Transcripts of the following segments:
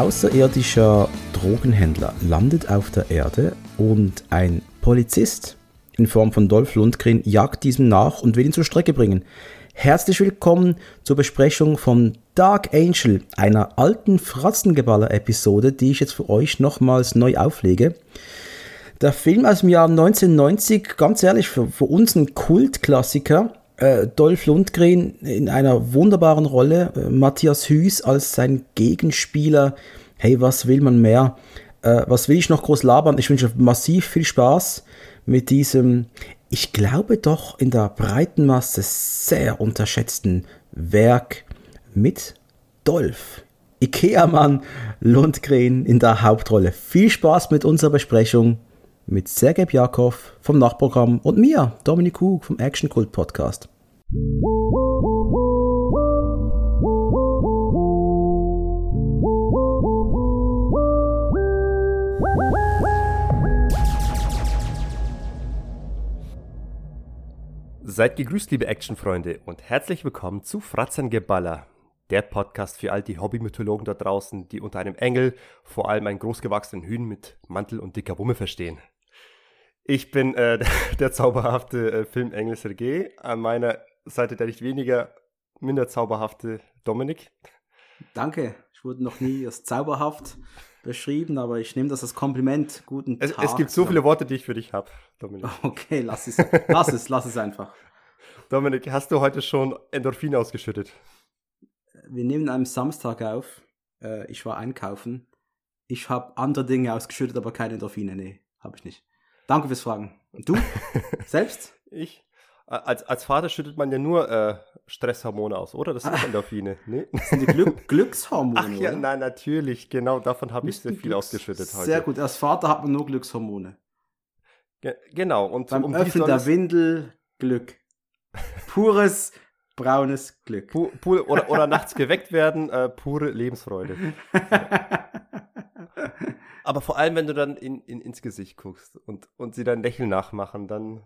Außerirdischer Drogenhändler landet auf der Erde und ein Polizist in Form von Dolph Lundgren jagt diesem nach und will ihn zur Strecke bringen. Herzlich willkommen zur Besprechung von Dark Angel, einer alten Fratzengeballer-Episode, die ich jetzt für euch nochmals neu auflege. Der Film aus dem Jahr 1990, ganz ehrlich, für, für uns ein Kultklassiker. Äh, Dolph Lundgren in einer wunderbaren Rolle, äh, Matthias Hüß als sein Gegenspieler. Hey, was will man mehr? Äh, was will ich noch groß labern? Ich wünsche massiv viel Spaß mit diesem, ich glaube doch in der breiten Masse sehr unterschätzten Werk mit Dolph. Ikea-Mann Lundgren in der Hauptrolle. Viel Spaß mit unserer Besprechung mit Sergej Bjakov vom Nachprogramm und mir, Dominik Hug vom Action Cult Podcast. Seid gegrüßt, liebe Actionfreunde, und herzlich willkommen zu Fratzengeballer, der Podcast für all die Hobbymythologen da draußen, die unter einem Engel vor allem einen großgewachsenen Hühn mit Mantel und dicker Wumme verstehen. Ich bin äh, der zauberhafte äh, Filmengel Sergei, an meiner Seite der nicht weniger minder zauberhafte Dominik. Danke, ich wurde noch nie als zauberhaft beschrieben, aber ich nehme das als Kompliment. Guten es, Tag. Es gibt so viele Worte, die ich für dich habe, Dominik. Okay, lass es, lass es, lass es einfach. Dominik, hast du heute schon Endorphine ausgeschüttet? Wir nehmen am Samstag auf. Äh, ich war einkaufen. Ich habe andere Dinge ausgeschüttet, aber keine Endorphine. Nee, habe ich nicht. Danke fürs Fragen. Und du? Selbst? Ich? Als, als Vater schüttet man ja nur äh, Stresshormone aus, oder? Das sind Endorphine. Nee? Das sind die Glück Glückshormone. Ach ja, oder? nein, natürlich. Genau, davon habe ich sehr viel Glücks ausgeschüttet heute. Sehr gut. Als Vater hat man nur Glückshormone. Ge genau. Und Beim um Öffnen der Windel Glück. Pures braunes Glück. Pu pu oder, oder nachts geweckt werden, äh, pure Lebensfreude. Aber vor allem, wenn du dann in, in, ins Gesicht guckst und, und sie dein Lächeln nachmachen, dann,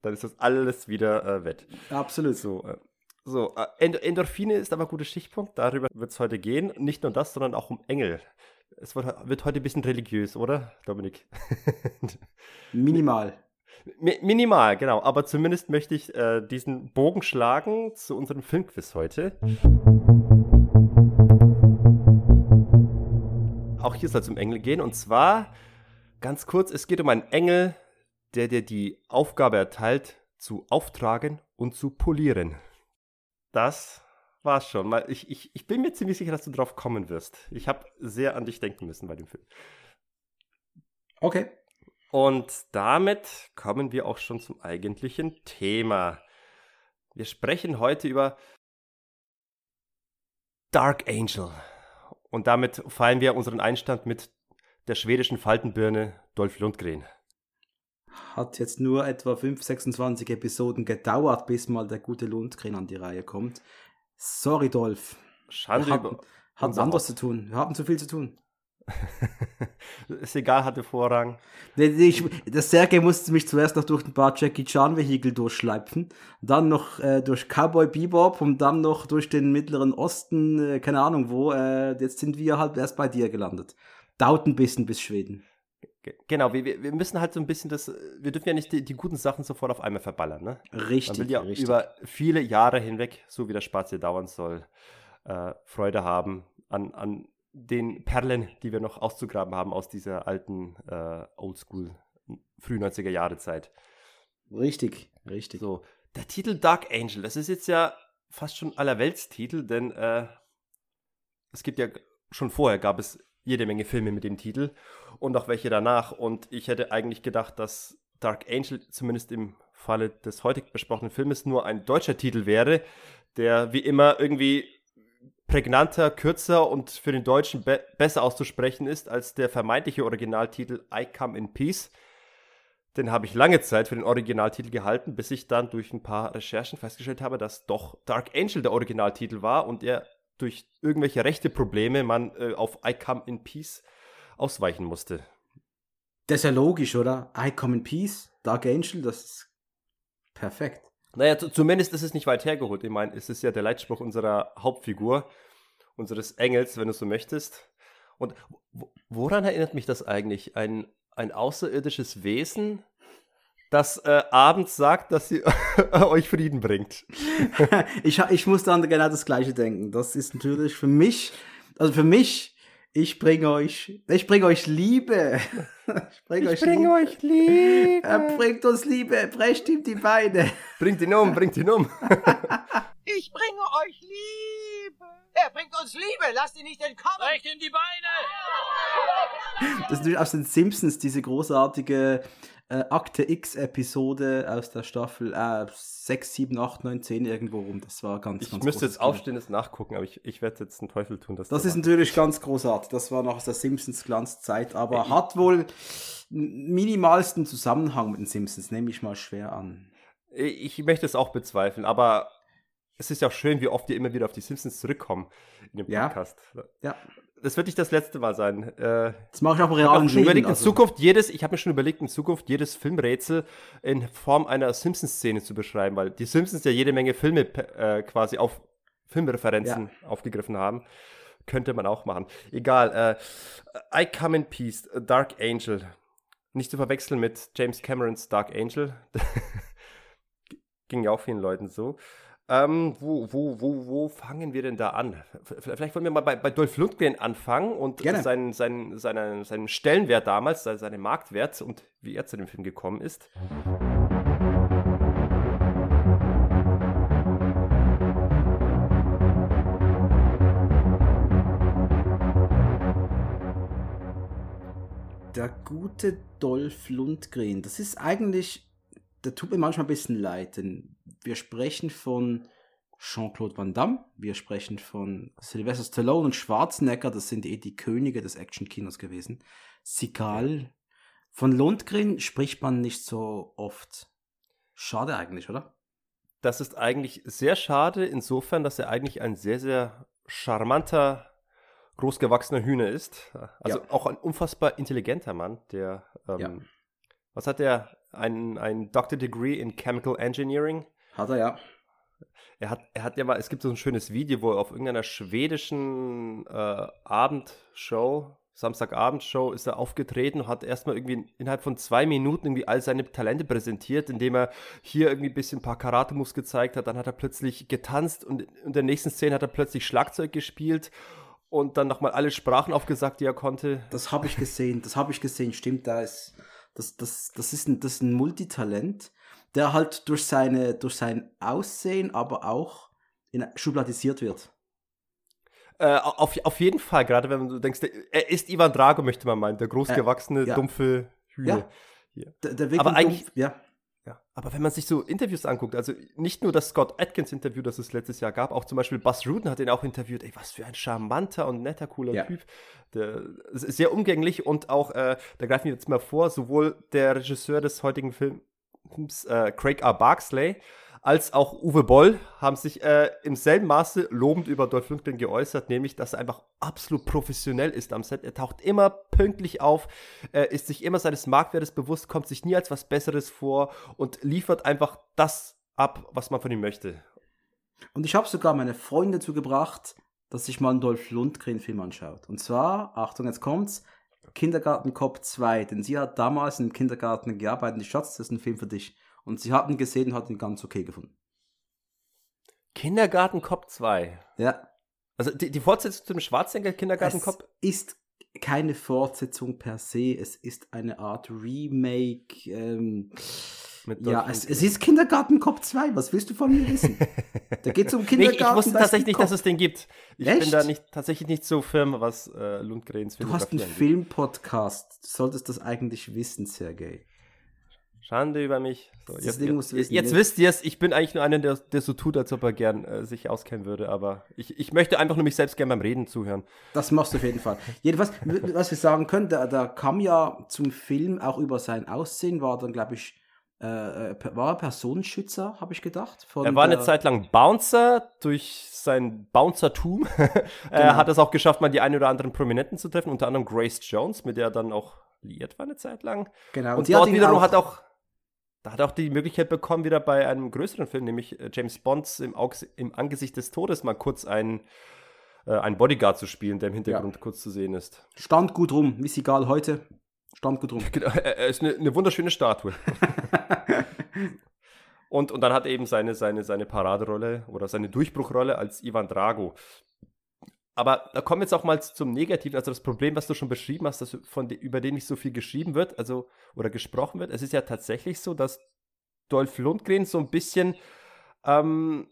dann ist das alles wieder äh, wett. Absolut. So, äh, so äh, End Endorphine ist aber ein guter Stichpunkt. Darüber wird es heute gehen. Nicht nur das, sondern auch um Engel. Es wird, wird heute ein bisschen religiös, oder, Dominik? Minimal. Mi minimal, genau. Aber zumindest möchte ich äh, diesen Bogen schlagen zu unserem Filmquiz heute. Auch hier soll es um Engel gehen. Und zwar, ganz kurz, es geht um einen Engel, der dir die Aufgabe erteilt, zu auftragen und zu polieren. Das war's schon. Ich, ich, ich bin mir ziemlich sicher, dass du drauf kommen wirst. Ich habe sehr an dich denken müssen bei dem Film. Okay. Und damit kommen wir auch schon zum eigentlichen Thema. Wir sprechen heute über Dark Angel. Und damit fallen wir unseren Einstand mit der schwedischen Faltenbirne Dolph Lundgren. Hat jetzt nur etwa 5, 26 Episoden gedauert, bis mal der gute Lundgren an die Reihe kommt. Sorry, Dolph. Schande Wir hatten, hatten anderes zu tun. Wir hatten zu viel zu tun. ist egal, hatte Vorrang. Nee, nee, Ich, das Sergei musste mich zuerst noch durch ein paar Jackie Chan Vehikel durchschleifen, dann noch äh, durch Cowboy Bebop und dann noch durch den Mittleren Osten, äh, keine Ahnung wo. Äh, jetzt sind wir halt erst bei dir gelandet. Dauert ein bisschen bis Schweden. Ge- Genau, wir, wir müssen halt so ein bisschen das, wir dürfen ja nicht die, die guten Sachen sofort auf einmal verballern, ne? Man Richtig, will ja richtig. über viele Jahre hinweg, so wie der Spaß hier dauern soll, äh, Freude haben an, an den Perlen, die wir noch auszugraben haben aus dieser alten äh, Oldschool, früh 90er Jahre Zeit. Richtig, richtig. So, der Titel Dark Angel, das ist jetzt ja fast schon allerweltstitel, denn äh, es gibt ja schon vorher gab es jede Menge Filme mit dem Titel und auch welche danach. Und ich hätte eigentlich gedacht, dass Dark Angel zumindest im Falle des heute besprochenen Filmes nur ein deutscher Titel wäre, der wie immer irgendwie prägnanter, kürzer und für den Deutschen be besser auszusprechen ist als der vermeintliche Originaltitel I Come in Peace. Den habe ich lange Zeit für den Originaltitel gehalten, bis ich dann durch ein paar Recherchen festgestellt habe, dass doch Dark Angel der Originaltitel war und er durch irgendwelche rechte Probleme man äh, auf I Come in Peace ausweichen musste. Das ist ja logisch, oder? I come in peace, Dark Angel, das ist perfekt. Naja, zu- zumindest ist es nicht weit hergeholt. Ich meine, es ist ja der Leitspruch unserer Hauptfigur, unseres Engels, wenn du so möchtest. Und woran erinnert mich das eigentlich? Ein, ein außerirdisches Wesen, das äh, abends sagt, dass sie euch Frieden bringt. ich, ich muss dann genau das Gleiche denken. Das ist natürlich für mich, also für mich, ich bringe euch, ich bringe euch Liebe. Ich bringe euch, bring euch, Liebe. Er bringt uns Liebe, brecht ihm die Beine. Bringt ihn um, bringt ihn um. ich bringe euch Liebe. Er bringt uns Liebe, lasst ihn nicht entkommen. Brecht ihm die Beine. Das ist natürlich aus den Simpsons, diese großartige äh, Akte X-Episode aus der Staffel äh, 6, 7, 8, 9, 10 irgendwo rum. Das war ganz, ich ganz Ich müsste jetzt aufstehen, das nachgucken, aber ich, ich werde jetzt einen Teufel tun. das ist natürlich ganz großartig. Das war noch aus der Simpsons-Glanzzeit, aber Ey, hat wohl minimalsten Zusammenhang mit den Simpsons, nehme ich mal schwer an. Ich möchte es auch bezweifeln, aber es ist ja auch schön, wie oft wir immer wieder auf die Simpsons zurückkommen in dem Podcast. Ja. ja das wird nicht das letzte Mal sein. Äh, das mache ich auch im Leben. Überlegt, also. in Zukunft jedes, ich habe mir schon überlegt, in Zukunft jedes Filmrätsel in Form einer Simpsons-Szene zu beschreiben, weil die Simpsons ja jede Menge Filme äh, quasi auf Filmreferenzen ja. aufgegriffen haben. Könnte man auch machen. Egal. Äh, I Come in Peace, Dark Angel. Nicht zu verwechseln mit James Camerons Dark Angel. Ging ja auch vielen Leuten so. Ähm, wo, wo, wo, wo fangen wir denn da an? Vielleicht wollen wir mal bei, bei Dolph Lundgren anfangen und seinen, seinen, seinen, seinen Stellenwert damals, seinen Marktwert und wie er zu dem Film gekommen ist. Der gute Dolph Lundgren, das ist eigentlich der tut mir manchmal ein bisschen leid, denn wir sprechen von Jean-Claude Van Damme, wir sprechen von Sylvester Stallone und Schwarzenegger, das sind eh die Könige des Actionkinos gewesen. Sigal. Von Lundgren spricht man nicht so oft. Schade eigentlich, oder? Das ist eigentlich sehr schade, insofern, dass er eigentlich ein sehr, sehr charmanter, großgewachsener Hühner ist. Also ja. auch ein unfassbar intelligenter Mann, der ähm, ja. Was hat der? Ein, ein Doctor Degree in Chemical Engineering? Hat er ja. Er hat, er hat ja mal, es gibt so ein schönes Video, wo er auf irgendeiner schwedischen äh, Abendshow, Samstagabendshow, ist er aufgetreten und hat erstmal irgendwie innerhalb von zwei Minuten irgendwie all seine Talente präsentiert, indem er hier irgendwie ein bisschen ein paar Karate-Moves gezeigt hat. Dann hat er plötzlich getanzt und in der nächsten Szene hat er plötzlich Schlagzeug gespielt und dann nochmal alle Sprachen aufgesagt, die er konnte. Das habe ich gesehen, das habe ich gesehen, stimmt, da ist das, das, das, ist ein, das ist ein Multitalent, der halt durch, seine, durch sein Aussehen, aber auch in, schubladisiert wird. Äh, auf, auf jeden Fall, gerade wenn du denkst, er ist Ivan Drago, möchte man meinen, der großgewachsene, äh, ja. dumpfe Hühner. Ja. Der, der aber eigentlich, dumpf, ja. Ja, aber wenn man sich so Interviews anguckt, also nicht nur das Scott Atkins Interview, das es letztes Jahr gab, auch zum Beispiel Buzz Ruden hat ihn auch interviewt. Ey, was für ein charmanter und netter, cooler ja. Typ. Der ist sehr umgänglich und auch, äh, da greifen wir jetzt mal vor, sowohl der Regisseur des heutigen Films, äh, Craig R. Barksley, als auch Uwe Boll haben sich äh, im selben Maße lobend über Dolph Lundgren geäußert, nämlich, dass er einfach absolut professionell ist am Set. Er taucht immer pünktlich auf, äh, ist sich immer seines Marktwertes bewusst, kommt sich nie als was Besseres vor und liefert einfach das ab, was man von ihm möchte. Und ich habe sogar meine Freunde dazu gebracht, dass sich mal einen Dolph Lundgren-Film anschaut. Und zwar, Achtung, jetzt kommt's, Kindergarten Cop 2, denn sie hat damals im Kindergarten gearbeitet. Ich Schatz, das ist ein Film für dich. Und sie hatten gesehen und hatten ihn ganz okay gefunden. Kindergarten Cop 2. Ja. Also die, die Fortsetzung zum Schwarzenegger Kindergarten Cop ist keine Fortsetzung per se, es ist eine Art Remake. Ähm, ja, es, es, ist Kindergarten Cop 2, was willst du von mir wissen? Da geht es um Kindergarten. nee, ich wusste tatsächlich nicht, dass es den gibt. Ich Echt? bin da nicht, tatsächlich nicht so firm, was äh, Lundgrens Film Du hast einen Filmpodcast, du solltest das eigentlich wissen, Sergej. Schande über mich. So, jetzt, jetzt, jetzt, jetzt wisst ihr es, ich bin eigentlich nur einer, der, der so tut, als ob er gern äh, sich auskennen würde, aber ich, ich möchte einfach nur mich selbst gern beim Reden zuhören. Das machst du auf jeden Fall. Jedenfalls, was wir sagen können, da, da kam ja zum Film auch über sein Aussehen, war dann, glaube ich, äh, äh war er Personenschützer, habe ich gedacht. er war eine Zeit lang Bouncer durch sein Bouncertum. er genau. hat es auch geschafft, mal die ein oder anderen Prominenten zu treffen, unter anderem Grace Jones, mit der er dann auch liiert war eine Zeit lang. Genau. Und, und dort wiederum hat auch da hat er auch die Möglichkeit bekommen, wieder bei einem größeren Film, nämlich äh, James Bonds im, im Angesicht des Todes, mal kurz einen, äh, einen Bodyguard zu spielen, der im Hintergrund ja. kurz zu sehen ist. Stand gut rum, wie Sigal heute. Stand gut rum. Genau, er ist eine, eine wunderschöne Statue. und, und dann hat er eben seine, seine, seine Paraderolle oder seine Durchbruchrolle als Ivan Drago. Aber da kommen jetzt auch mal zum Negativen, also das Problem, was du schon beschrieben hast, dass von über den nicht so viel geschrieben wird, also oder gesprochen wird. Es ist ja tatsächlich so, dass Dolph Lundgren so ein bisschen ähm,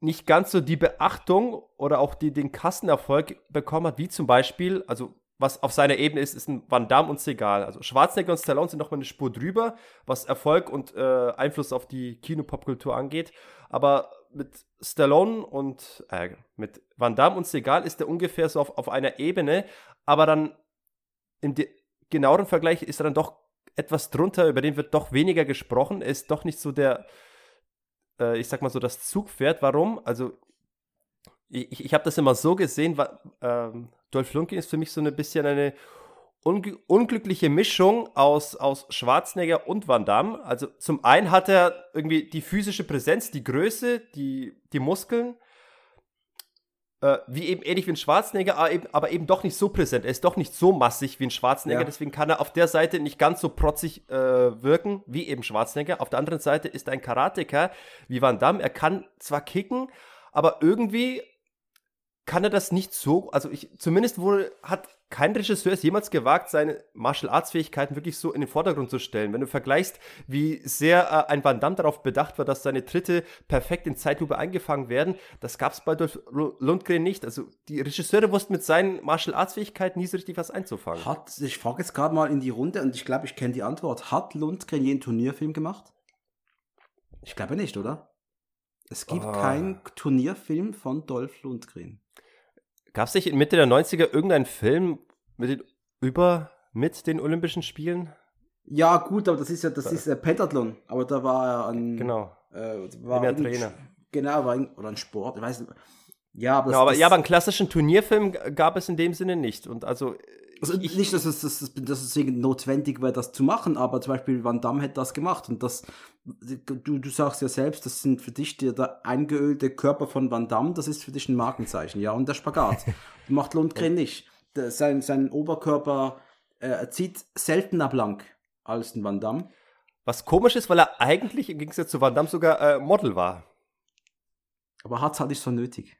nicht ganz so die Beachtung oder auch die, den Kassenerfolg bekommen hat, wie zum Beispiel, also was auf seiner Ebene ist, ist ein Van Damme und Segal. Also Schwarzenegger und Stallone sind nochmal eine Spur drüber, was Erfolg und äh, Einfluss auf die Kinopopkultur angeht. Aber mit Stallone und äh, mit Van Damme und Segal ist er ungefähr so auf, auf einer Ebene, aber dann im genaueren Vergleich ist er dann doch etwas drunter, über den wird doch weniger gesprochen. Er ist doch nicht so der, äh, ich sag mal so, das Zugpferd. Warum? Also, ich, ich habe das immer so gesehen, wa, ähm, Dolph Lundgren ist für mich so ein bisschen eine unglückliche Mischung aus, aus Schwarzenegger und Van Damme. Also zum einen hat er irgendwie die physische Präsenz, die Größe, die, die Muskeln, äh, wie eben ähnlich wie ein Schwarzenegger, aber eben, aber eben, doch nicht so präsent. Er ist doch nicht so massig wie ein Schwarzenegger, ja. deswegen kann er auf der Seite nicht ganz so protzig äh, wirken wie eben Schwarzenegger. Auf der anderen Seite ist er ein Karateka wie Van Damme. Er kann zwar kicken, aber irgendwie kann er das nicht so, also ich, zumindest wurde, hat kein Regisseur es jemals gewagt, seine Martial Arts Fähigkeiten wirklich so in den Vordergrund zu stellen. Wenn du vergleichst, wie sehr äh, ein Van Damme darauf bedacht war, dass seine Tritte perfekt in Zeitlupe eingefangen werden, das gab es bei Dolph Lundgren nicht. Also die Regisseure wussten mit seinen Martial Arts Fähigkeiten nie so richtig was einzufangen. Hat, ich frage jetzt gerade mal in die Runde und ich glaube, ich kenne die Antwort. Hat Lundgren je einen Turnierfilm gemacht? Ich glaube nicht, oder? Es gibt oh. keinen Turnierfilm von Dolph Lundgren. Gab es nicht in Mitte der 90er irgendeinen Film mit den, über mit den Olympischen Spielen? Ja, gut, aber das ist ja, das ist äh, Pentathlon. Aber da war er ein. Genau. Äh, war ein Trainer. Genau, war ein, oder ein Sport. Ich weiß nicht. Ja, aber, ja, aber, ja, aber einen klassischen Turnierfilm gab es in dem Sinne nicht. Und also also ich, nicht, dass es, dass, dass es notwendig wäre, das zu machen, aber zum Beispiel Van Damme hätte das gemacht und das, du, du sagst ja selbst, das sind für dich der, der eingeölte Körper von Van Damme, das ist für dich ein Markenzeichen, ja, und der Spagat. macht Lundgren nicht. Der, sein, sein Oberkörper äh, zieht seltener blank als ein Van Damme. Was komisch ist, weil er eigentlich im Gegensatz zu Van Damme sogar äh, Model war. Aber hat es halt nicht so nötig.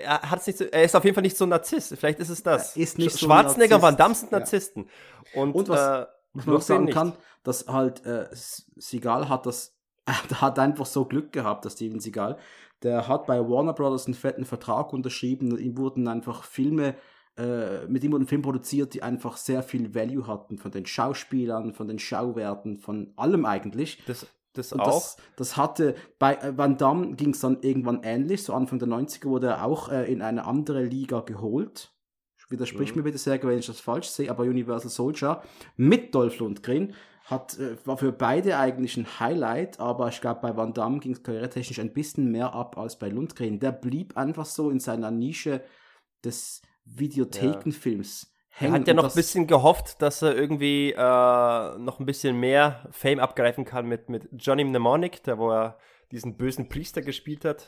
Er, hat's nicht so, er ist auf jeden Fall nicht so ein Narzisst. Vielleicht ist es das. Er ist nicht Schwarzenegger, so Van Damme sind Narzissten. Ja. Und, Und, was, äh, was man auch sagen nicht. kann, dass halt äh, Seagal hat das, äh, hat einfach so Glück gehabt, dass Steven Seagal. Der hat bei Warner Brothers einen fetten Vertrag unterschrieben. Ihm wurden einfach Filme äh, mit ihm wurden Filme produziert, die einfach sehr viel Value hatten, von den Schauspielern, von den Schauwerten, von allem eigentlich. Das, das auch. Das, das, hatte, bei äh, Van Damme ging es dann irgendwann ähnlich, so Anfang der 90er wurde er auch äh, in eine andere Liga geholt. Widersprich mhm. mir bitte sehr, wenn ich das falsch sehe, aber Universal Soldier mit Dolph Lundgren hat, äh, war für beide eigentlich ein Highlight, aber ich glaube, bei Van Damme ging es karrieretechnisch ein bisschen mehr ab als bei Lundgren. Der blieb einfach so in seiner Nische des Videothekenfilms. Ja hängen. Er hat ja noch ein bisschen gehofft, dass er irgendwie äh, noch ein bisschen mehr Fame abgreifen kann mit, mit Johnny Mnemonic, der wo er diesen bösen Priester gespielt hat.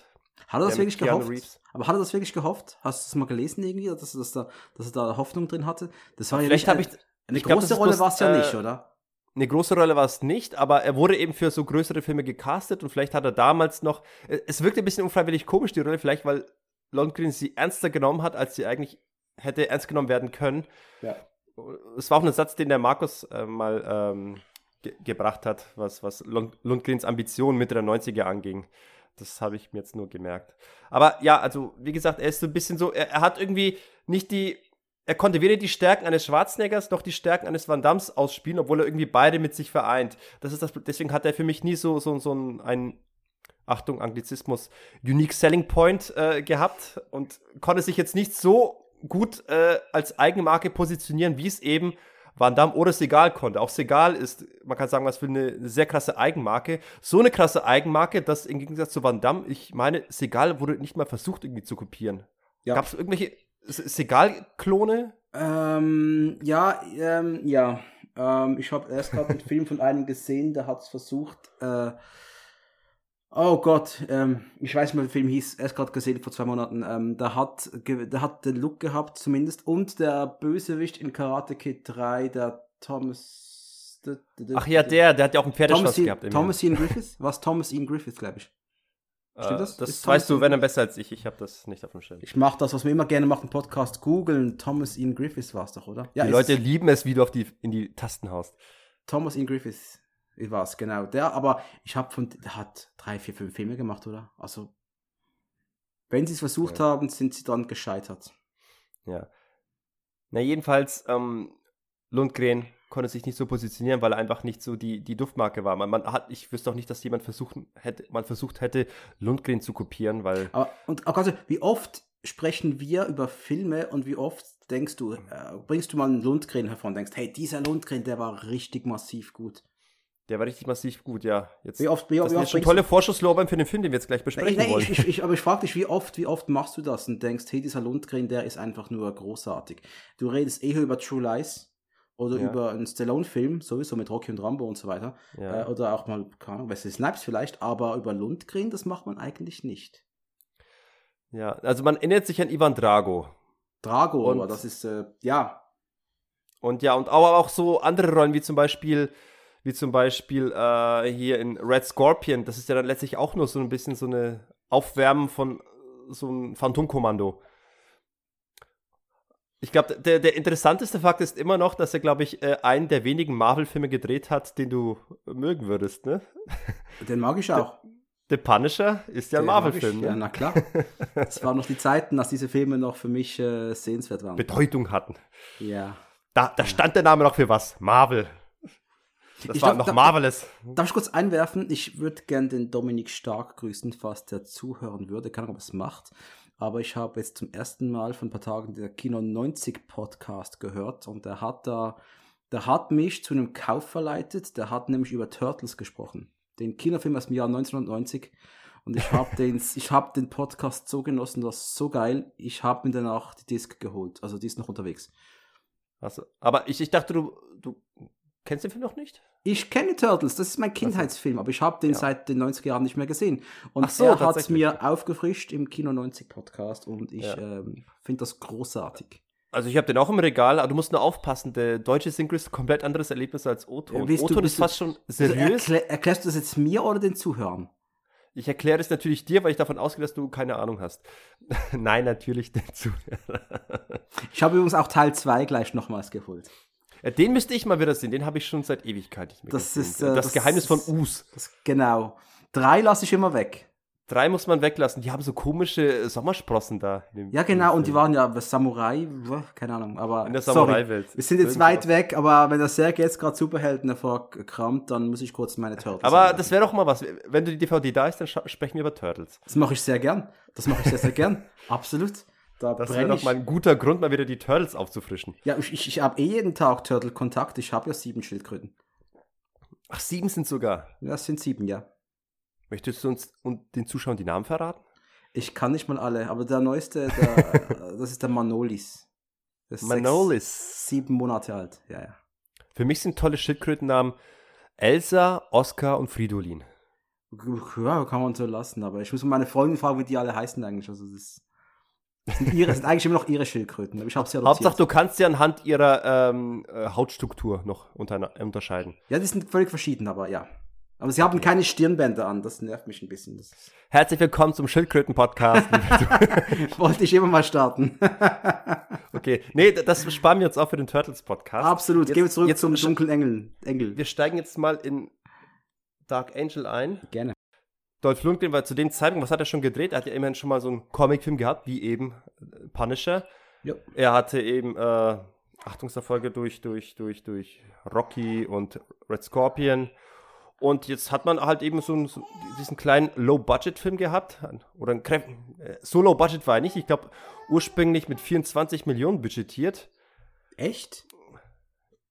Hat er das wirklich gehofft? Reeves. Aber hat er das wirklich gehofft? Hast du das mal gelesen irgendwie, dass, dass, da, dass er da Hoffnung drin hatte? Das war ja Vielleicht habe ich eine ich große glaub, Rolle war es ja äh, nicht, oder? Eine große Rolle war es nicht, aber er wurde eben für so größere Filme gecastet und vielleicht hat er damals noch. Es wirkte ein bisschen unfreiwillig komisch, die Rolle, vielleicht weil Lundgren sie ernster genommen hat, als sie eigentlich hätte ernst genommen werden können. Ja. Es war auch ein Satz, den der Markus äh, mal ähm, ge gebracht hat, was, was Lund Lundgrens Ambitionen Mitte der 90er anging. Das habe ich mir jetzt nur gemerkt. Aber ja, also wie gesagt, er ist so ein bisschen so, er, er hat irgendwie nicht die, er konnte weder die Stärken eines Schwarzeneggers noch die Stärken eines Van Dams ausspielen, obwohl er irgendwie beide mit sich vereint. Das ist das, deswegen hat er für mich nie so, so, so ein, ein Achtung, Anglizismus, Unique Selling Point äh, gehabt und konnte sich jetzt nicht so gut äh, als Eigenmarke positionieren, wie es eben Van Damme oder Segal konnte. Auch Segal ist, man kann sagen, was für eine, sehr krasse Eigenmarke. So eine krasse Eigenmarke, dass im Gegensatz zu Van Damme, ich meine, Segal wurde nicht mal versucht, irgendwie zu kopieren. Ja. Gab es irgendwelche Segal-Klone? Ähm, ja, ähm, ja. Ähm, ich habe erst gerade einen Film von einem gesehen, der hat es versucht, äh, Oh Gott, ähm, ich weiß wie der Film hieß, erst gerade gesehen vor zwei Monaten. Ähm, der, hat, der hat den Look gehabt zumindest und der Bösewicht in Karate Kid 3, der Thomas... der- der- Ach ja, der, der hat ja auch einen Pferdeschwanz gehabt. Thomas Ian Griffith? Was Thomas Ian Griffith, glaube ich. Äh, Stimmt das? das? Ist Das Thomas weißt du, wenn dann besser als ich. Ich habe das nicht auf dem Schirm. Ich mache das, was wir immer gerne machen, Podcast googeln. Thomas Ian Griffith war es doch, oder? Ja, die Leute lieben es, wie du auf die, in die Tasten haust. Thomas Ian Griffith war es, genau. Der, aber ich habe von, der hat drei, vier, fünf Filme gemacht, oder? Also, wenn sie es versucht Ja. haben, sind sie dann gescheitert. Ja. Na, jedenfalls, ähm, Lundgren konnte sich nicht so positionieren, weil er einfach nicht so die, die Duftmarke war. Man, man hat, ich wüsste auch nicht, dass jemand versuchen hätte, man versucht hätte, Lundgren zu kopieren, weil Aber, und auch also, wie oft sprechen wir über Filme und wie oft denkst du, äh, bringst du mal einen Lundgren hervor und denkst, hey, dieser Lundgren, der war richtig massiv gut. Der war richtig massiv gut, ja. Jetzt, Wie oft, wie, das wie oft schon tolle Vorschusslorbeeren für den Film, den wir jetzt gleich Nein, besprechen nein, wollen. ich, ich, aber ich frage dich, wie oft, wie oft machst du das und denkst, hey, dieser Lundgren, der ist einfach nur großartig. Du redest eher über True Lies oder Ja. über einen Stallone-Film, sowieso mit Rocky und Rambo und so weiter. ja. Äh, oder auch mal, keine Ahnung, Wesley Snipes vielleicht, aber über Lundgren, das macht man eigentlich nicht. ja, also man erinnert sich an Ivan Drago. Drago, Und- aber das ist, äh, ja, Und ja, und aber auch so andere Rollen, wie zum Beispiel, wie zum Beispiel äh, hier in Red Scorpion, das ist ja dann letztlich auch nur so ein bisschen so eine Aufwärmen von äh, so einem Phantomkommando. Ich glaube, der, der interessanteste Fakt ist immer noch, dass er, glaube ich, äh, einen der wenigen Marvel-Filme gedreht hat, den du mögen würdest, ne? den mag ich auch. The Punisher ist ja ein Marvel-Film, ich, Ja, ne? na klar. Es waren noch die Zeiten, dass diese Filme noch für mich äh, sehenswert waren. Bedeutung hatten. ja. Da, da stand der Name noch für was. Marvel. Das Ich war glaub, noch Marvelous. Darf ich kurz einwerfen? Ich würde gern den Dominik Stark grüßen, falls der zuhören würde. Keine Ahnung, ob er es macht. Aber ich habe jetzt zum ersten Mal vor ein paar Tagen der Kino 90 Podcast gehört und der hat da, der hat mich zu einem Kauf verleitet. Der hat nämlich über Turtles gesprochen. Den Kinofilm aus dem Jahr 1990. Und ich habe den, ich habe den Podcast so genossen, das ist so geil. Ich habe mir danach die Disc geholt. Also die ist noch unterwegs. Also, aber ich, ich dachte, du, du kennst den Film noch nicht? Ich kenne Turtles, das ist mein Kindheitsfilm, aber ich habe den Ja. seit den 90er Jahren nicht mehr gesehen. Und Ach so, er hat es mir aufgefrischt im Kino 90 Podcast und ich Ja. ähm, finde das großartig. Also ich habe den auch im Regal, aber du musst nur aufpassen, der deutsche Synchro ist ein komplett anderes Erlebnis als O-Ton. Du- O-Ton ist du- fast schon Also seriös. erklä erklärst du das jetzt mir oder den Zuhörern? ich erkläre es natürlich dir, weil ich davon ausgehe, dass du keine Ahnung hast. Nein, natürlich den Zuhörer. Ich habe übrigens auch Teil 2 gleich nochmals geholt. Ja, Den müsste ich mal wieder sehen, den habe ich schon seit Ewigkeit nicht mehr Das gesehen. ist, äh, das, das Geheimnis von Us. Das, genau. Drei lasse ich immer weg. Drei muss man weglassen, die haben so komische Sommersprossen da. Ja, genau, und die waren ja Samurai, keine Ahnung, aber. In der. Samurai-Welt. Wir sind jetzt weit weg, aber wenn der Serge jetzt gerade Superhelden hervorkramt, dann muss ich kurz meine Turtles. Aber anmachen. das wäre doch mal was. Wenn du die DVD da ist, dann sprechen wir über Turtles. Das mache ich sehr gern. Das mache ich sehr, sehr gern. Absolut. Da Das wäre doch mal ein guter Grund, mal wieder die Turtles aufzufrischen. Ja, ich, ich, ich habe eh jeden Tag Turtle-Kontakt. Ich habe ja sieben Schildkröten. Ach, sieben sind sogar. Ja, das sind sieben, ja. Möchtest du uns und den Zuschauern die Namen verraten? Ich kann nicht mal alle, aber der neueste, der, das ist der Manolis. Der ist sechs- Manolis. Sieben Monate alt, ja, ja. Für mich sind tolle Schildkrötennamen Elsa, Oskar und Fridolin. Ja, kann man so lassen, aber ich muss meine Freundin fragen, wie die alle heißen eigentlich. Also das, das sind, ihre, das sind eigentlich immer noch ihre Schildkröten, aber ich habe sie adoptiert. Hauptsache, du kannst sie anhand ihrer ähm, äh, Hautstruktur noch unter, unterscheiden. Ja, die sind völlig verschieden, aber ja. Aber sie haben keine Stirnbänder an, das nervt mich ein bisschen. Herzlich willkommen zum Schildkröten-Podcast. wollte ich immer mal starten. okay, nee, das sparen wir uns auch für den Turtles-Podcast. Absolut. Jetzt- Gehen wir zurück jetzt zum dunklen Engel. Engel. Wir steigen jetzt mal in Dark Angel ein. Gerne. Dolph Lundgren war zu dem Zeitpunkt, was hat er schon gedreht? Er hat ja immerhin schon mal so einen Comicfilm gehabt, wie eben äh, Punisher. Ja. Er hatte eben äh, Achtungserfolge durch, durch, durch, durch Rocky und Red Scorpion. Und jetzt hat man halt eben so, einen, so diesen kleinen Low-Budget-Film gehabt. Oder ein Kräf äh, so Low-Budget war er nicht. Ich glaube, ursprünglich mit 24 Millionen budgetiert. Echt?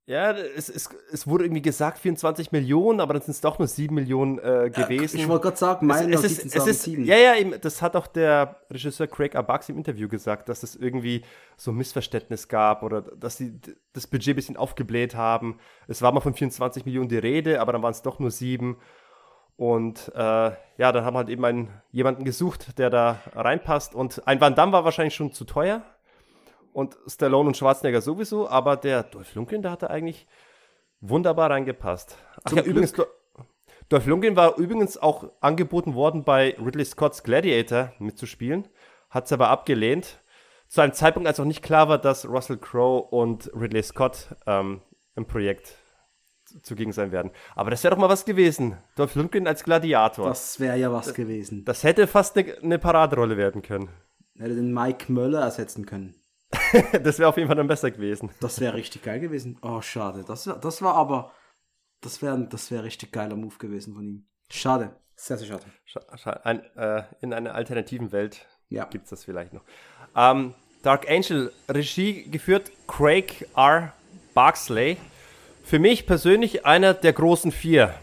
Ja, es, es, es wurde irgendwie gesagt 24 Millionen, aber dann sind es doch nur 7 Millionen äh, gewesen. Ich wollte gerade sagen, meine es, es ist, es ist, ja, ja, eben, das hat auch der Regisseur Craig Abax im Interview gesagt, dass es irgendwie so ein Missverständnis gab oder dass sie das Budget ein bisschen aufgebläht haben. Es war mal von 24 Millionen die Rede, aber dann waren es doch nur sieben. Und äh, ja, dann haben wir halt eben einen, jemanden gesucht, der da reinpasst. Und ein Van Damme war wahrscheinlich schon zu teuer. Und Stallone und Schwarzenegger sowieso, aber der Dolph Lundgren, der hatte eigentlich wunderbar reingepasst. Ach Zum ja, übrigens, Do- Dolph Lundgren war übrigens auch angeboten worden, bei Ridley Scotts Gladiator mitzuspielen, hat es aber abgelehnt. Zu einem Zeitpunkt, als auch nicht klar war, dass Russell Crowe und Ridley Scott ähm, im Projekt zu- zugegen sein werden. Aber das wäre doch mal was gewesen. Dolph Lundgren als Gladiator. Das, Das wäre ja was gewesen. hätte fast eine ne Paraderolle werden können. Hätte den Mike Möller ersetzen können. das wäre auf jeden Fall dann besser gewesen. Das wäre richtig geil gewesen. Oh, schade. Das, wär, das war aber. Das wäre das wär richtig geiler Move gewesen von ihm. Schade. Sehr, sehr schade. Scha- scha- Ein, äh, in einer alternativen Welt Ja. gibt es das vielleicht noch. Ähm, Dark Angel, Regie geführt Craig R. Barksley. Für mich persönlich einer der großen vier.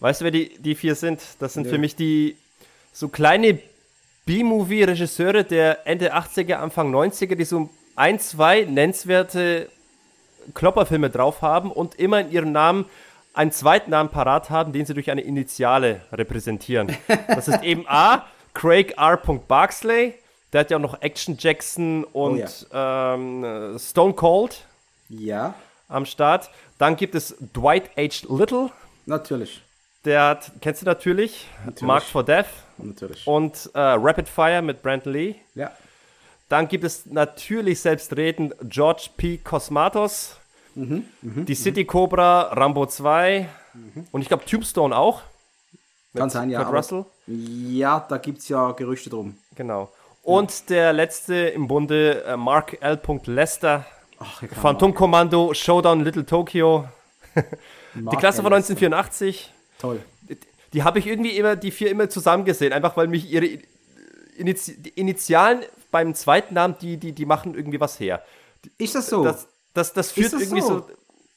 Weißt du, wer die, die vier sind? Das sind Nö. für mich die so kleine B-Movie-Regisseure der Ende 80er, Anfang 90er, die so ein, zwei nennenswerte Klopperfilme drauf haben und immer in ihrem Namen einen zweiten Namen parat haben, den sie durch eine Initiale repräsentieren. Das ist eben A, Craig R. Barksley, der hat ja auch noch Action Jackson und ähm, äh, Stone Cold Ja, am Start. Dann gibt es Dwight H. Little, natürlich. Der hat, kennst du natürlich, Mark for Death Natürlich. und äh, Rapid Fire mit Brandon Lee. ja. Dann gibt es natürlich selbstredend George P. Cosmatos, die City Cobra, Rambo 2 und ich glaube Tombstone auch. Kann sein, ja. Kurt Russell. Ja, da gibt es ja Gerüchte drum. Genau. Und der letzte im Bunde, äh, Mark L. Lester, Ach, Phantom Commando, Showdown Little Tokyo, die Klasse von Ellis. 1984. Toll. Die, die habe ich irgendwie immer, die vier immer zusammen gesehen, einfach weil mich ihre die Initialen beim zweiten Namen, die, die, die machen irgendwie was her. Ist das so? Das, das, das führt das irgendwie so? so,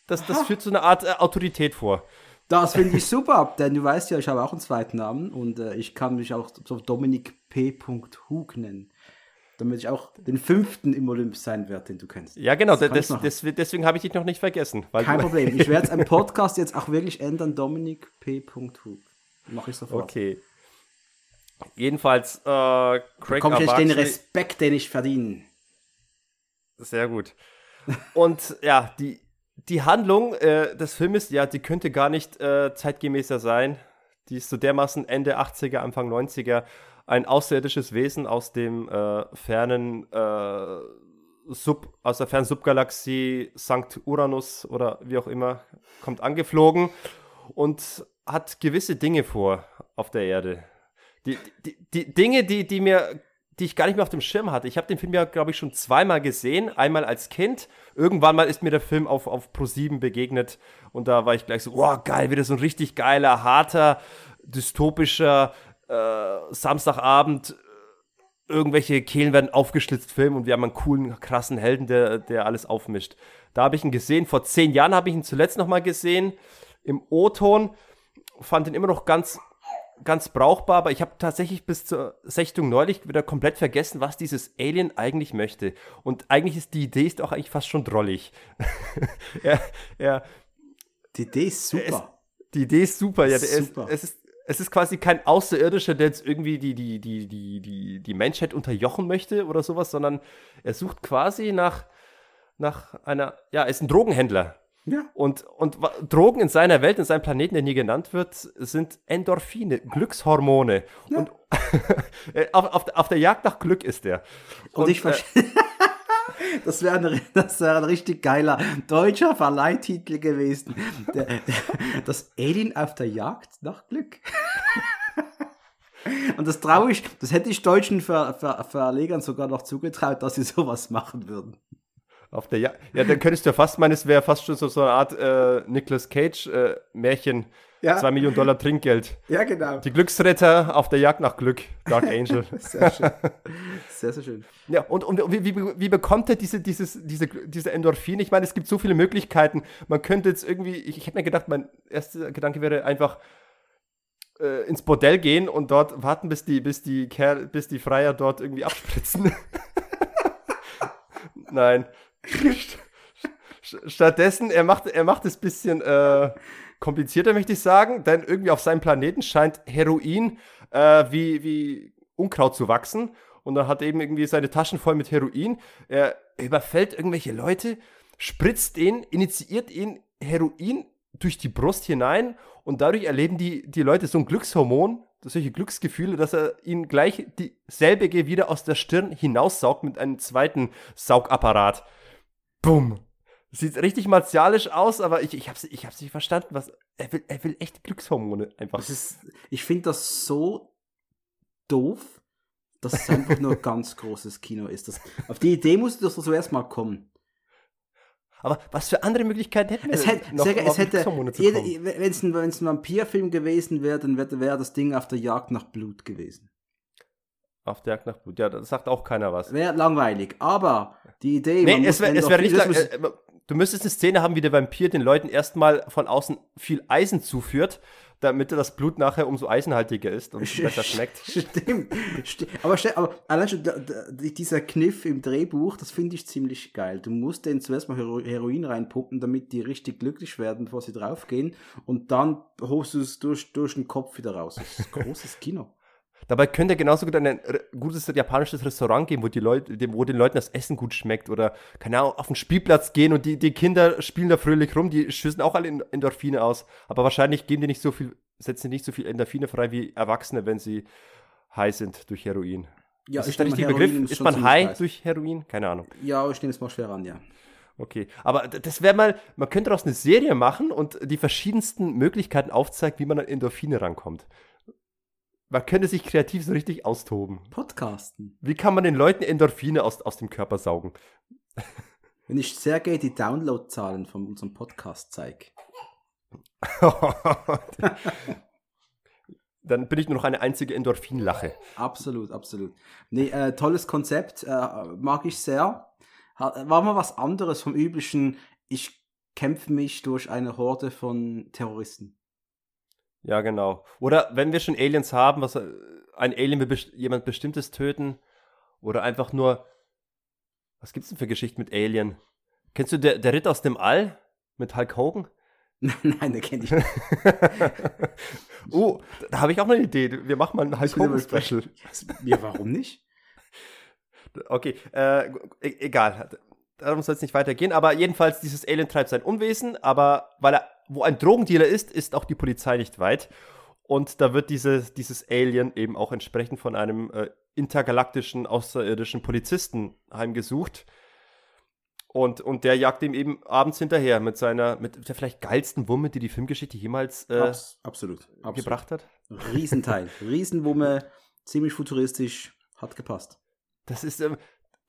das, das führt zu einer Art äh, Autorität vor. Das finde ich super, denn du weißt ja, ich habe auch einen zweiten Namen und äh, ich kann mich auch so Dominik P. Hug nennen. Damit ich auch den fünften im Olymp sein werde, den du kennst. Ja, genau, Das machen. des, deswegen habe ich dich noch nicht vergessen. Kein Problem. Ich werde es im Podcast jetzt auch wirklich ändern. Dominik P. Hug. Mache ich sofort. Okay. Jedenfalls, äh, Craig Komm ich den Respekt, den ich verdiene. Sehr gut. Und ja, die, die Handlung äh, des Filmes, ja, die könnte gar nicht äh, zeitgemäßer sein. Die ist so dermaßen Ende 80er, Anfang 90er. Ein außerirdisches Wesen aus dem äh, fernen äh, Sub, aus der fernen Subgalaxie Sankt Uranus oder wie auch immer, kommt angeflogen und hat gewisse Dinge vor auf der Erde. Die, die, die Dinge, die, die mir, die ich gar nicht mehr auf dem Schirm hatte. Ich habe den Film ja, glaube ich, schon zweimal gesehen. Einmal als Kind. Irgendwann mal ist mir der Film auf, auf Pro7 begegnet. Und da war ich gleich so, wow, geil, wieder so ein richtig geiler, harter, dystopischer äh, Samstagabend. Irgendwelche Kehlen werden aufgeschlitzt Film und wir haben einen coolen, krassen Helden, der, der alles aufmischt. Da habe ich ihn gesehen. Vor zehn Jahren habe ich ihn zuletzt noch mal gesehen. Im O-Ton. Fand ihn immer noch ganz ganz brauchbar, aber ich habe tatsächlich bis zur Sichtung neulich wieder komplett vergessen, was dieses Alien eigentlich möchte. Und eigentlich ist die Idee ist auch eigentlich fast schon drollig. er, er, Die Idee ist super. die Idee ist super, ja. Super. Ist, es, ist, es ist quasi kein Außerirdischer, der jetzt irgendwie die, die, die, die, die, die Menschheit unterjochen möchte oder sowas, sondern er sucht quasi nach, nach einer, ja, er ist ein Drogenhändler. ja. Und, und Drogen in seiner Welt, in seinem Planeten, der nie genannt wird, sind Endorphine, Glückshormone. Und äh, auf, auf, auf der Jagd nach Glück ist er. Und, ich verstehe. Das wäre ein, wär ein richtig geiler deutscher Verleihtitel gewesen. Der, der, das Alien auf der Jagd nach Glück. Und das traue ich, das hätte ich deutschen Ver, Ver, Verlegern sogar noch zugetraut, dass sie sowas machen würden. Auf der Jagd. Ja, dann könntest du ja fast meinen, es wäre fast schon so, so eine Art äh, Nicolas Cage-Märchen. Ja. Zwei Millionen Dollar Trinkgeld. Ja, genau. Die Glücksretter auf der Jagd nach Glück. Dark Angel. Sehr schön. Sehr, sehr schön. Ja, und, und wie, wie, wie bekommt er diese, dieses, diese, diese Endorphine? Ich meine, es gibt so viele Möglichkeiten. Man könnte jetzt irgendwie, ich, ich hätte mir gedacht, mein erster Gedanke wäre einfach äh, ins Bordell gehen und dort warten, bis die, bis die Kerl, bis die Freier dort irgendwie abspritzen. Nein. St- Stattdessen, er macht, er macht es bisschen, äh, komplizierter, möchte ich sagen, denn irgendwie auf seinem Planeten scheint Heroin äh, wie, wie Unkraut zu wachsen. Und dann hat er eben irgendwie seine Taschen voll mit Heroin. Er überfällt irgendwelche Leute, spritzt ihn, initiiert ihn Heroin durch die Brust hinein und dadurch erleben die, die Leute so ein Glückshormon, solche Glücksgefühle, dass er ihnen gleich dieselbige wieder aus der Stirn hinaussaugt mit einem zweiten Saugapparat. Bumm. Sieht richtig martialisch aus, aber ich, ich, hab's, ich hab's nicht verstanden. Was, er, will, er will echt Glückshormone einfach. Das ist, ich finde das so doof, dass es einfach nur ganz großes Kino ist. Das, auf die Idee musst du zuerst mal kommen. Aber was für andere Möglichkeiten hätten wir es hätte, noch, sehr, es hätte wenn es ein, ein Vampirfilm gewesen wäre, dann wäre wär das Ding auf der Jagd nach Blut gewesen. Auf der Jagd nach Blut, ja, das sagt auch keiner was. Wäre langweilig, aber die Idee... Nee, es wäre wär nicht... Lang, äh, du müsstest eine Szene haben, wie der Vampir den Leuten erstmal von außen viel Eisen zuführt damit das Blut nachher umso eisenhaltiger ist und besser schmeckt. Stimmt. Aber, aber allein schon dieser Kniff im Drehbuch, das finde ich ziemlich geil. Du musst denen zuerst mal Heroin reinpuppen, damit die richtig glücklich werden, bevor sie draufgehen. Und dann holst du es durch, durch den Kopf wieder raus. Das ist großes Kino. Dabei könnte genauso gut ein gutes japanisches Restaurant geben, wo, die Leute, wo den Leuten das Essen gut schmeckt. Oder, keine Ahnung, auf den Spielplatz gehen und die, die Kinder spielen da fröhlich rum, die schüssen auch alle Endorphine aus. Aber wahrscheinlich geben die nicht so viel, setzen die nicht so viel Endorphine frei wie Erwachsene, wenn sie high sind durch Heroin. Ja, ist das nicht der Begriff? Ist, ist man high weiß. durch Heroin? Keine Ahnung. Ja, ich nehme es mal schwer an, ja. Okay, aber das wäre mal, man könnte daraus eine Serie machen und die verschiedensten Möglichkeiten aufzeigt, wie man an Endorphine rankommt. Man könnte sich kreativ so richtig austoben. Podcasten. Wie kann man den Leuten Endorphine aus, aus dem Körper saugen? Wenn ich sehr gerne die Downloadzahlen von unserem Podcast zeige. Dann bin ich nur noch eine einzige Endorphinlache. Absolut, absolut. Nee, äh, tolles Konzept, äh, mag ich sehr. War mal was anderes vom üblichen, ich kämpfe mich durch eine Horde von Terroristen. Ja, genau. Oder wenn wir schon Aliens haben, was äh, ein Alien will best jemand Bestimmtes töten oder einfach nur was gibt's denn für Geschichten mit Alien? Kennst du der, der Ritt aus dem All mit Hulk Hogan? Nein, den kenne ich nicht. oh, da habe ich auch eine Idee. Wir machen mal ein Hulk Hogan Special. Ja, warum nicht? Okay, äh, e egal. Darum soll es nicht weitergehen. Aber jedenfalls, dieses Alien treibt sein Unwesen, aber weil er wo ein Drogendealer ist, ist auch die Polizei nicht weit. Und da wird diese, dieses Alien eben auch entsprechend von einem äh, intergalaktischen, außerirdischen Polizisten heimgesucht. Und, und der jagt ihm eben abends hinterher mit seiner, mit der vielleicht geilsten Wumme, die die Filmgeschichte jemals äh, Abs absolut, absolut, gebracht hat. Riesenteil. Riesenwumme, ziemlich futuristisch, hat gepasst. Das ist, ähm,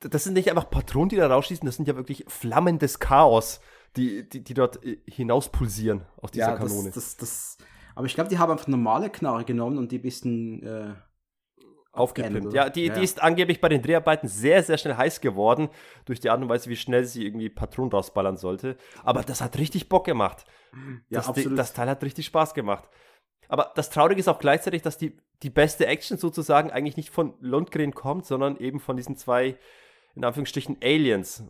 das sind nicht einfach Patronen, die da rausschießen, das sind ja wirklich Flammen des Chaos die, die, die dort äh, hinaus pulsieren aus dieser ja, das, Kanone. Das, das, aber ich glaube, die haben einfach normale Knarre genommen und die ein bisschen äh, aufgepimpt. Ja, die, ja, die ist angeblich bei den Dreharbeiten sehr, sehr schnell heiß geworden, durch die Art und Weise, wie schnell sie irgendwie Patronen rausballern sollte. Aber das hat richtig Bock gemacht. Ja, das, absolut. das Teil hat richtig Spaß gemacht. Aber das Traurige ist auch gleichzeitig, dass die, die beste Action sozusagen eigentlich nicht von Lundgren kommt, sondern eben von diesen zwei, in Anführungsstrichen, Aliens.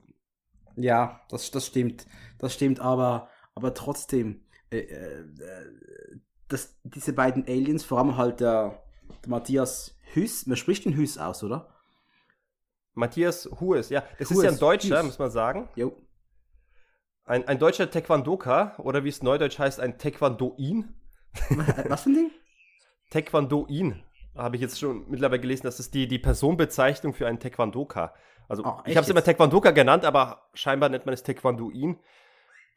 Ja, das, das stimmt. Das stimmt, aber, aber trotzdem, äh, äh, das, diese beiden Aliens, vor allem halt der, der Matthias Hüss, man spricht den Hüss aus, oder? Matthias Hues, ja. Das Hues, ist ja ein Deutscher, Hüß. muss man sagen. Jo. Ein, ein deutscher Taekwondoka, oder wie es neudeutsch heißt, ein Taekwondoin. Was für ein Ding? Taekwondoin. Habe ich jetzt schon mittlerweile gelesen, das ist die, die Personenbezeichnung für einen Taekwondoka. Also Ach, ich habe es immer Taekwondoka genannt, aber scheinbar nennt man es Taekwondoin.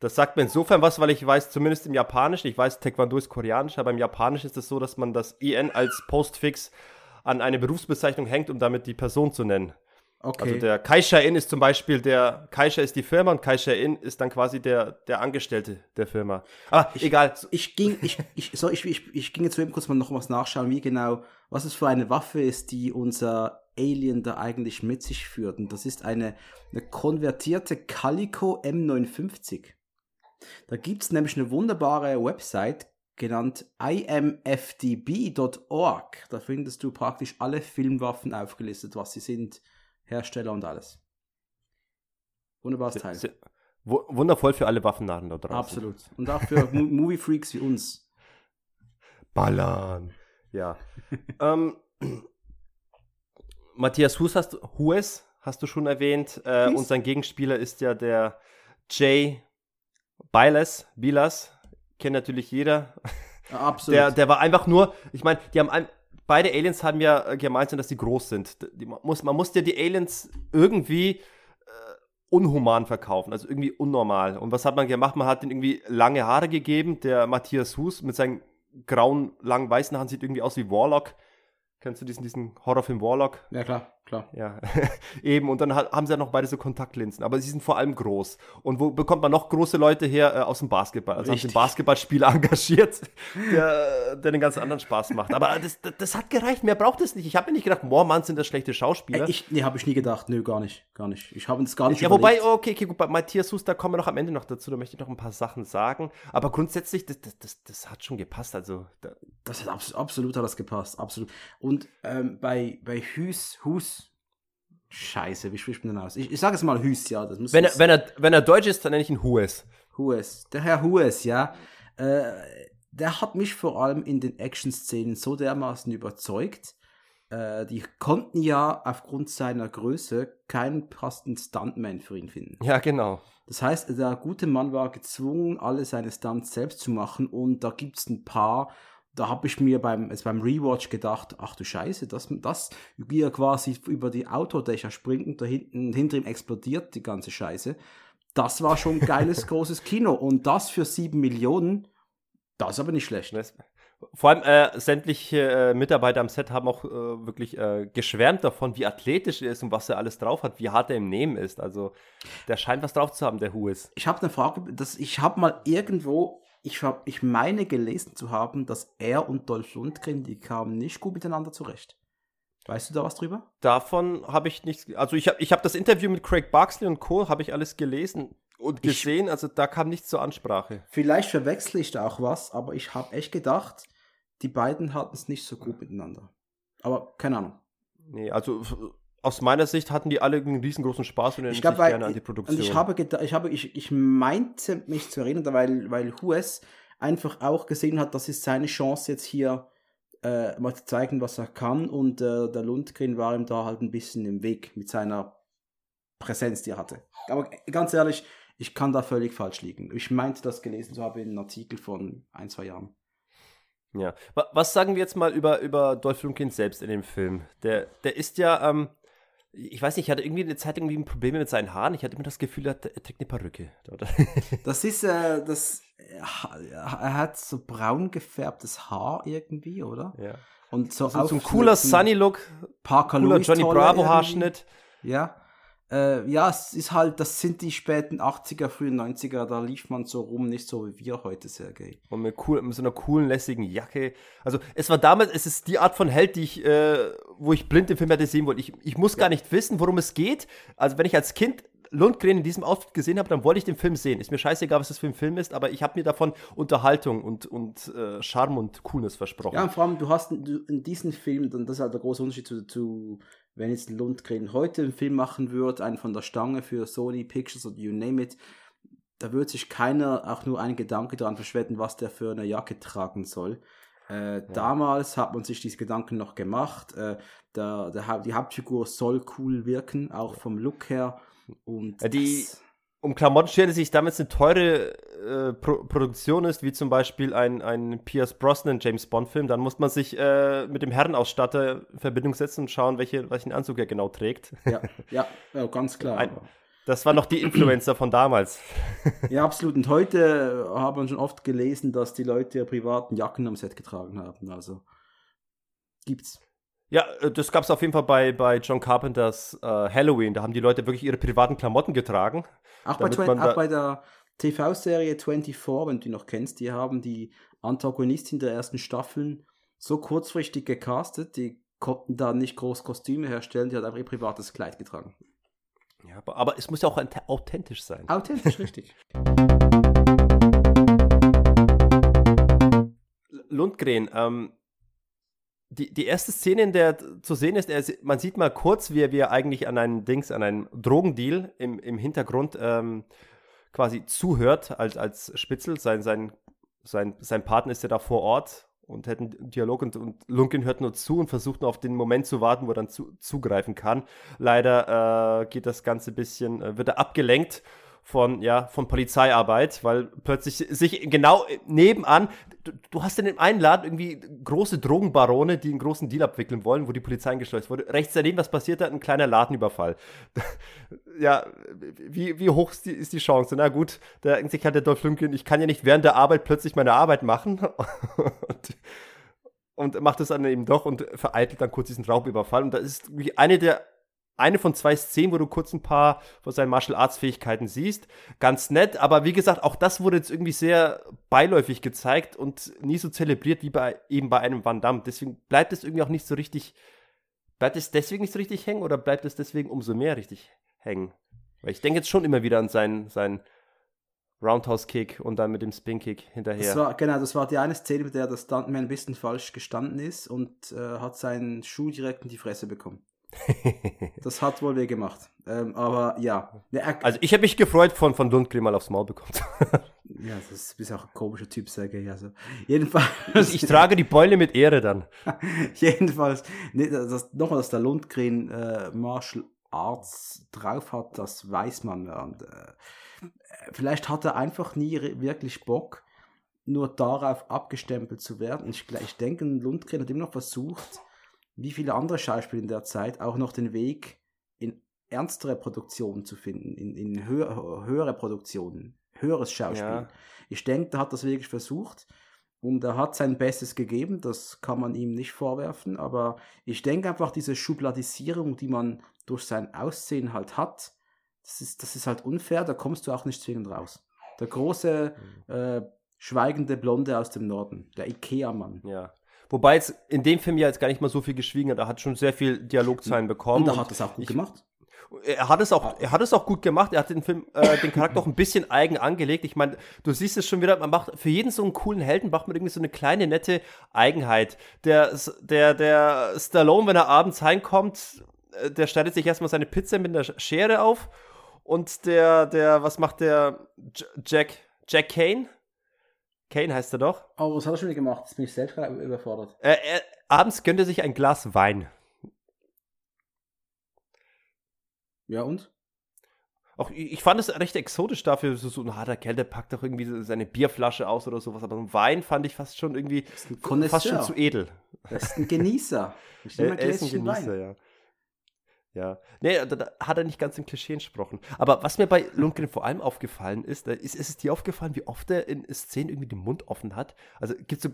Das sagt mir insofern was, weil ich weiß, zumindest im Japanischen, ich weiß, Taekwondo ist koreanisch, aber im Japanischen ist es so, dass man das IN als Postfix an eine Berufsbezeichnung hängt, um damit die Person zu nennen. Okay. Also der Kaisha-In ist zum Beispiel der, Kaisha ist die Firma und Kaisha-In ist dann quasi der, der Angestellte der Firma. Aber ich, egal. Ich ging, ich, ich, so, ich, ich, ich ging jetzt eben kurz mal noch was nachschauen, wie genau, was es für eine Waffe ist, die unser Alien da eigentlich mit sich führt. Und das ist eine, eine konvertierte Calico M59. Da gibt es nämlich eine wunderbare Website genannt imfdb.org. Da findest du praktisch alle Filmwaffen aufgelistet, was sie sind, Hersteller und alles. Wunderbares Teil. Wundervoll für alle Waffennarren da draußen. Absolut. Und auch für Movie-Freaks wie uns. Ballern. Ja. ähm, Matthias Hues hast, Hues hast du schon erwähnt. Äh, und sein Gegenspieler ist ja der Jay Bilas. Bilas. Kennt natürlich jeder. Ja, absolut. Der, der war einfach nur, ich meine, die haben ein, beide Aliens haben ja gemeinsam, dass sie groß sind. Die, man, muss, man muss ja die Aliens irgendwie äh, unhuman verkaufen, also irgendwie unnormal. Und was hat man gemacht? Man hat ihnen irgendwie lange Haare gegeben. Der Matthias Hus mit seinen grauen, langen, weißen Haaren sieht irgendwie aus wie Warlock. Kennst du diesen, diesen Horrorfilm Warlock? Ja, klar, klar. Ja, eben. Und dann haben sie ja noch beide so Kontaktlinsen. Aber sie sind vor allem groß. Und wo bekommt man noch große Leute her? Äh, aus dem Basketball. Also Richtig. haben sie einen Basketballspieler engagiert, der, der einen ganz anderen Spaß macht. Aber das, das, das hat gereicht. Mehr braucht es nicht. Ich habe mir nicht gedacht, Moormann sind das schlechte Schauspieler. Ich, nee, habe ich nie gedacht. Nö, gar nicht. Gar nicht. Ich habe es gar nicht Ja, überlegt. wobei, okay, okay, gut, bei Matthias Hus, da kommen wir noch am Ende noch dazu. Da möchte ich noch ein paar Sachen sagen. Aber grundsätzlich, das, das, das, das hat schon gepasst. Also, da, das hat absolut, absolut hat das gepasst. Absolut. Und ähm, bei, bei Hus, Hus, Scheiße, wie spricht man denn aus? Ich, ich sage es mal Hüs, ja. Das muss wenn, er, wenn, er, wenn er deutsch ist, dann nenne ich ihn Hues. Hues. Der Herr Hues, ja. Äh, der hat mich vor allem in den Action-Szenen so dermaßen überzeugt. Äh, die konnten ja aufgrund seiner Größe keinen passenden Stuntman für ihn finden. Ja, genau. Das heißt, der gute Mann war gezwungen, alle seine Stunts selbst zu machen und da gibt es ein paar, da habe ich mir beim, also beim Rewatch gedacht, ach du Scheiße, das, das, wie er quasi über die Autodächer springt und da hinten, hinter ihm explodiert die ganze Scheiße. Das war schon ein geiles, großes Kino. Und das für sieben Millionen, das ist aber nicht schlecht. Vor allem äh, sämtliche äh, Mitarbeiter am Set haben auch äh, wirklich äh, geschwärmt davon, wie athletisch er ist und was er alles drauf hat, wie hart er im Nehmen ist. Also der scheint was drauf zu haben, der Hu ist. Ich habe eine Frage, dass ich habe mal irgendwo ich, hab, ich meine gelesen zu haben, dass er und Dolph Lundgren, die kamen nicht gut miteinander zurecht. Weißt du da was drüber? Davon habe ich nichts. Also ich habe ich hab das Interview mit Craig Barksley und Co. habe ich alles gelesen und gesehen. Ich, also da kam nichts zur Ansprache. Vielleicht verwechsle ich da auch was, aber ich habe echt gedacht, die beiden hatten es nicht so gut miteinander. Aber keine Ahnung. Nee, also aus meiner Sicht hatten die alle einen riesengroßen Spaß und ich glaub, weil, gerne an die Produktion. Und ich habe, ich, habe ich, ich meinte mich zu erinnern, weil, weil Hues einfach auch gesehen hat, das ist seine Chance jetzt hier äh, mal zu zeigen, was er kann und äh, der Lundgren war ihm da halt ein bisschen im Weg mit seiner Präsenz, die er hatte. Aber ganz ehrlich, ich kann da völlig falsch liegen. Ich meinte das gelesen zu haben in einem Artikel von ein, zwei Jahren. Ja, was sagen wir jetzt mal über, über Dolph Lundgren selbst in dem Film? Der, der ist ja, ähm, ich weiß nicht, ich hatte irgendwie eine Zeit irgendwie Probleme mit seinen Haaren. Ich hatte immer das Gefühl, er, trägt eine Perücke. das ist, äh, das, er hat so braun gefärbtes Haar irgendwie, oder? Ja. Und so, also so ein cooler Sunny-Look, Parker cooler Johnny Bravo-Haarschnitt. Ja. Äh, ja, es ist halt, das sind die späten 80er, frühen 90er, da lief man so rum, nicht so wie wir heute, Sergej. Und mit, cool, mit so einer coolen, lässigen Jacke. Also es war damals, es ist die Art von Held, die ich, äh, wo ich blind im Film hätte sehen wollen. Ich, ich muss gar nicht wissen, worum es geht. Also wenn ich als Kind Lundgren in diesem Outfit gesehen habe, dann wollte ich den Film sehen. Ist mir scheißegal, was das für ein Film ist, aber ich habe mir davon Unterhaltung und, und äh, Charme und Coolness versprochen. Ja, und vor allem, du hast in, in diesem Film, das ist halt der große Unterschied zu, zu wenn jetzt Lundgren heute einen Film machen würde, einen von der Stange für Sony Pictures oder you name it, da würde sich keiner auch nur einen Gedanke daran verschwenden, was der für eine Jacke tragen soll. Äh, ja. Damals hat man sich diese Gedanken noch gemacht. Äh, der, der, die Hauptfigur soll cool wirken, auch vom Look her. Und die, um Klamotten stellte sich damals eine teure äh, Pro Produktion ist, wie zum Beispiel ein, ein Pierce Brosnan James Bond Film, dann muss man sich äh, mit dem Herrenausstatter in Verbindung setzen und schauen, welche, welchen Anzug er genau trägt. Ja, ja, ja ganz klar. Ein, das waren noch die Influencer von damals. ja, absolut. Und heute haben wir schon oft gelesen, dass die Leute ihre privaten Jacken am Set getragen haben. Also gibt's. Ja, äh, das gab es auf jeden Fall bei, bei John Carpenters äh, Halloween. Da haben die Leute wirklich ihre privaten Klamotten getragen. Auch, bei, auch bei der TV-Serie 24, wenn du die noch kennst, die haben die Antagonistin der ersten Staffeln so kurzfristig gecastet, die konnten da nicht groß Kostüme herstellen, die hat einfach ihr privates Kleid getragen. Ja, aber, aber es muss ja auch authentisch sein. Authentisch, richtig. Lundgren, ähm, die, die erste Szene, in der zu sehen ist, er, man sieht mal kurz, wie er, wie er eigentlich an einen Dings, an einen Drogendeal im, im Hintergrund ähm, quasi zuhört als, als Spitzel. Sein, sein, sein, sein Partner ist ja da vor Ort und hätten Dialog und, und Lunkin hört nur zu und versucht nur auf den Moment zu warten, wo er dann zu, zugreifen kann. Leider äh, geht das Ganze ein bisschen, äh, wird er abgelenkt von, ja, von Polizeiarbeit, weil plötzlich sich genau nebenan, du, du hast in dem einen Laden irgendwie große Drogenbarone, die einen großen Deal abwickeln wollen, wo die Polizei eingeschleust wurde. Rechts daneben, was passiert da? Ein kleiner Ladenüberfall. ja, wie, wie hoch ist die, ist die Chance? Na gut, da denkt sich halt der Dolph Lundgren, ich kann ja nicht während der Arbeit plötzlich meine Arbeit machen. und, und macht es dann eben doch und vereitelt dann kurz diesen Raubüberfall. Und das ist eine der eine von zwei Szenen, wo du kurz ein paar von seinen Martial Arts Fähigkeiten siehst. Ganz nett, aber wie gesagt, auch das wurde jetzt irgendwie sehr beiläufig gezeigt und nie so zelebriert wie bei eben bei einem Van Damme. Deswegen bleibt es irgendwie auch nicht so richtig. Bleibt es deswegen nicht so richtig hängen oder bleibt es deswegen umso mehr richtig hängen? Weil ich denke jetzt schon immer wieder an seinen, seinen Roundhouse-Kick und dann mit dem Spin-Kick hinterher. Das war, genau, das war die eine Szene, mit der der Stuntman ein bisschen falsch gestanden ist und äh, hat seinen Schuh direkt in die Fresse bekommen. das hat wohl weh gemacht. Ähm, aber ja. Also ich habe mich gefreut, von, von Lundgren mal aufs Maul bekommen. ja, das ist auch ein komischer Typ, sage ich. Also, jedenfalls. Ich, ich, trage die Beule mit Ehre dann. jedenfalls, nee, das, nochmal, dass der Lundgren äh, Martial Arts drauf hat, das weiß man. Und, äh, vielleicht hat er einfach nie wirklich Bock, nur darauf abgestempelt zu werden. Ich, ich denke, Lundgren hat immer noch versucht, wie viele andere Schauspieler in der Zeit auch noch den Weg in ernstere Produktionen zu finden, in, in höher, höhere Produktionen, höheres Schauspiel. Ja. Ich denke, er hat das wirklich versucht und er hat sein Bestes gegeben, das kann man ihm nicht vorwerfen, aber ich denke einfach, diese Schubladisierung, die man durch sein Aussehen halt hat, das ist, das ist halt unfair, da kommst du auch nicht zwingend raus. Der große, mhm. äh, schweigende Blonde aus dem Norden, der Ikea-Mann. Ja. Wobei es in dem Film ja jetzt gar nicht mal so viel geschwiegen hat. Er hat schon sehr viel Dialogzeilen bekommen. Und er hat es auch gut ich, gemacht. Er hat es auch, er hat es auch gut gemacht. Er hat den Film, äh, den Charakter auch ein bisschen eigen angelegt. Ich meine, du siehst es schon wieder. Man macht für jeden so einen coolen Helden macht man irgendwie so eine kleine nette Eigenheit. Der, der, der Stallone, wenn er abends heimkommt, äh, der schneidet sich erstmal seine Pizza mit einer Schere auf. Und der, der, was macht der Jack, Jack Kane? Kane heißt er doch. Oh, was hat er schon wieder gemacht? Jetzt bin ich selbst gerade überfordert. Äh, er, abends gönnt er sich ein Glas Wein. Ja, und? Auch ich fand es recht exotisch dafür, so, so ein harter Kerl, der packt doch irgendwie seine Bierflasche aus oder sowas. Aber ein Wein fand ich fast schon irgendwie fast schon zu edel. Das ist ein Genießer. er, er ist ein Genießer, Wein. ja. Ja, nee, da, da, hat er nicht ganz im Klischee entsprochen. Aber was mir bei Lundgren vor allem aufgefallen ist, ist, ist es dir aufgefallen, wie oft er in Szenen irgendwie den Mund offen hat? Also gibt so,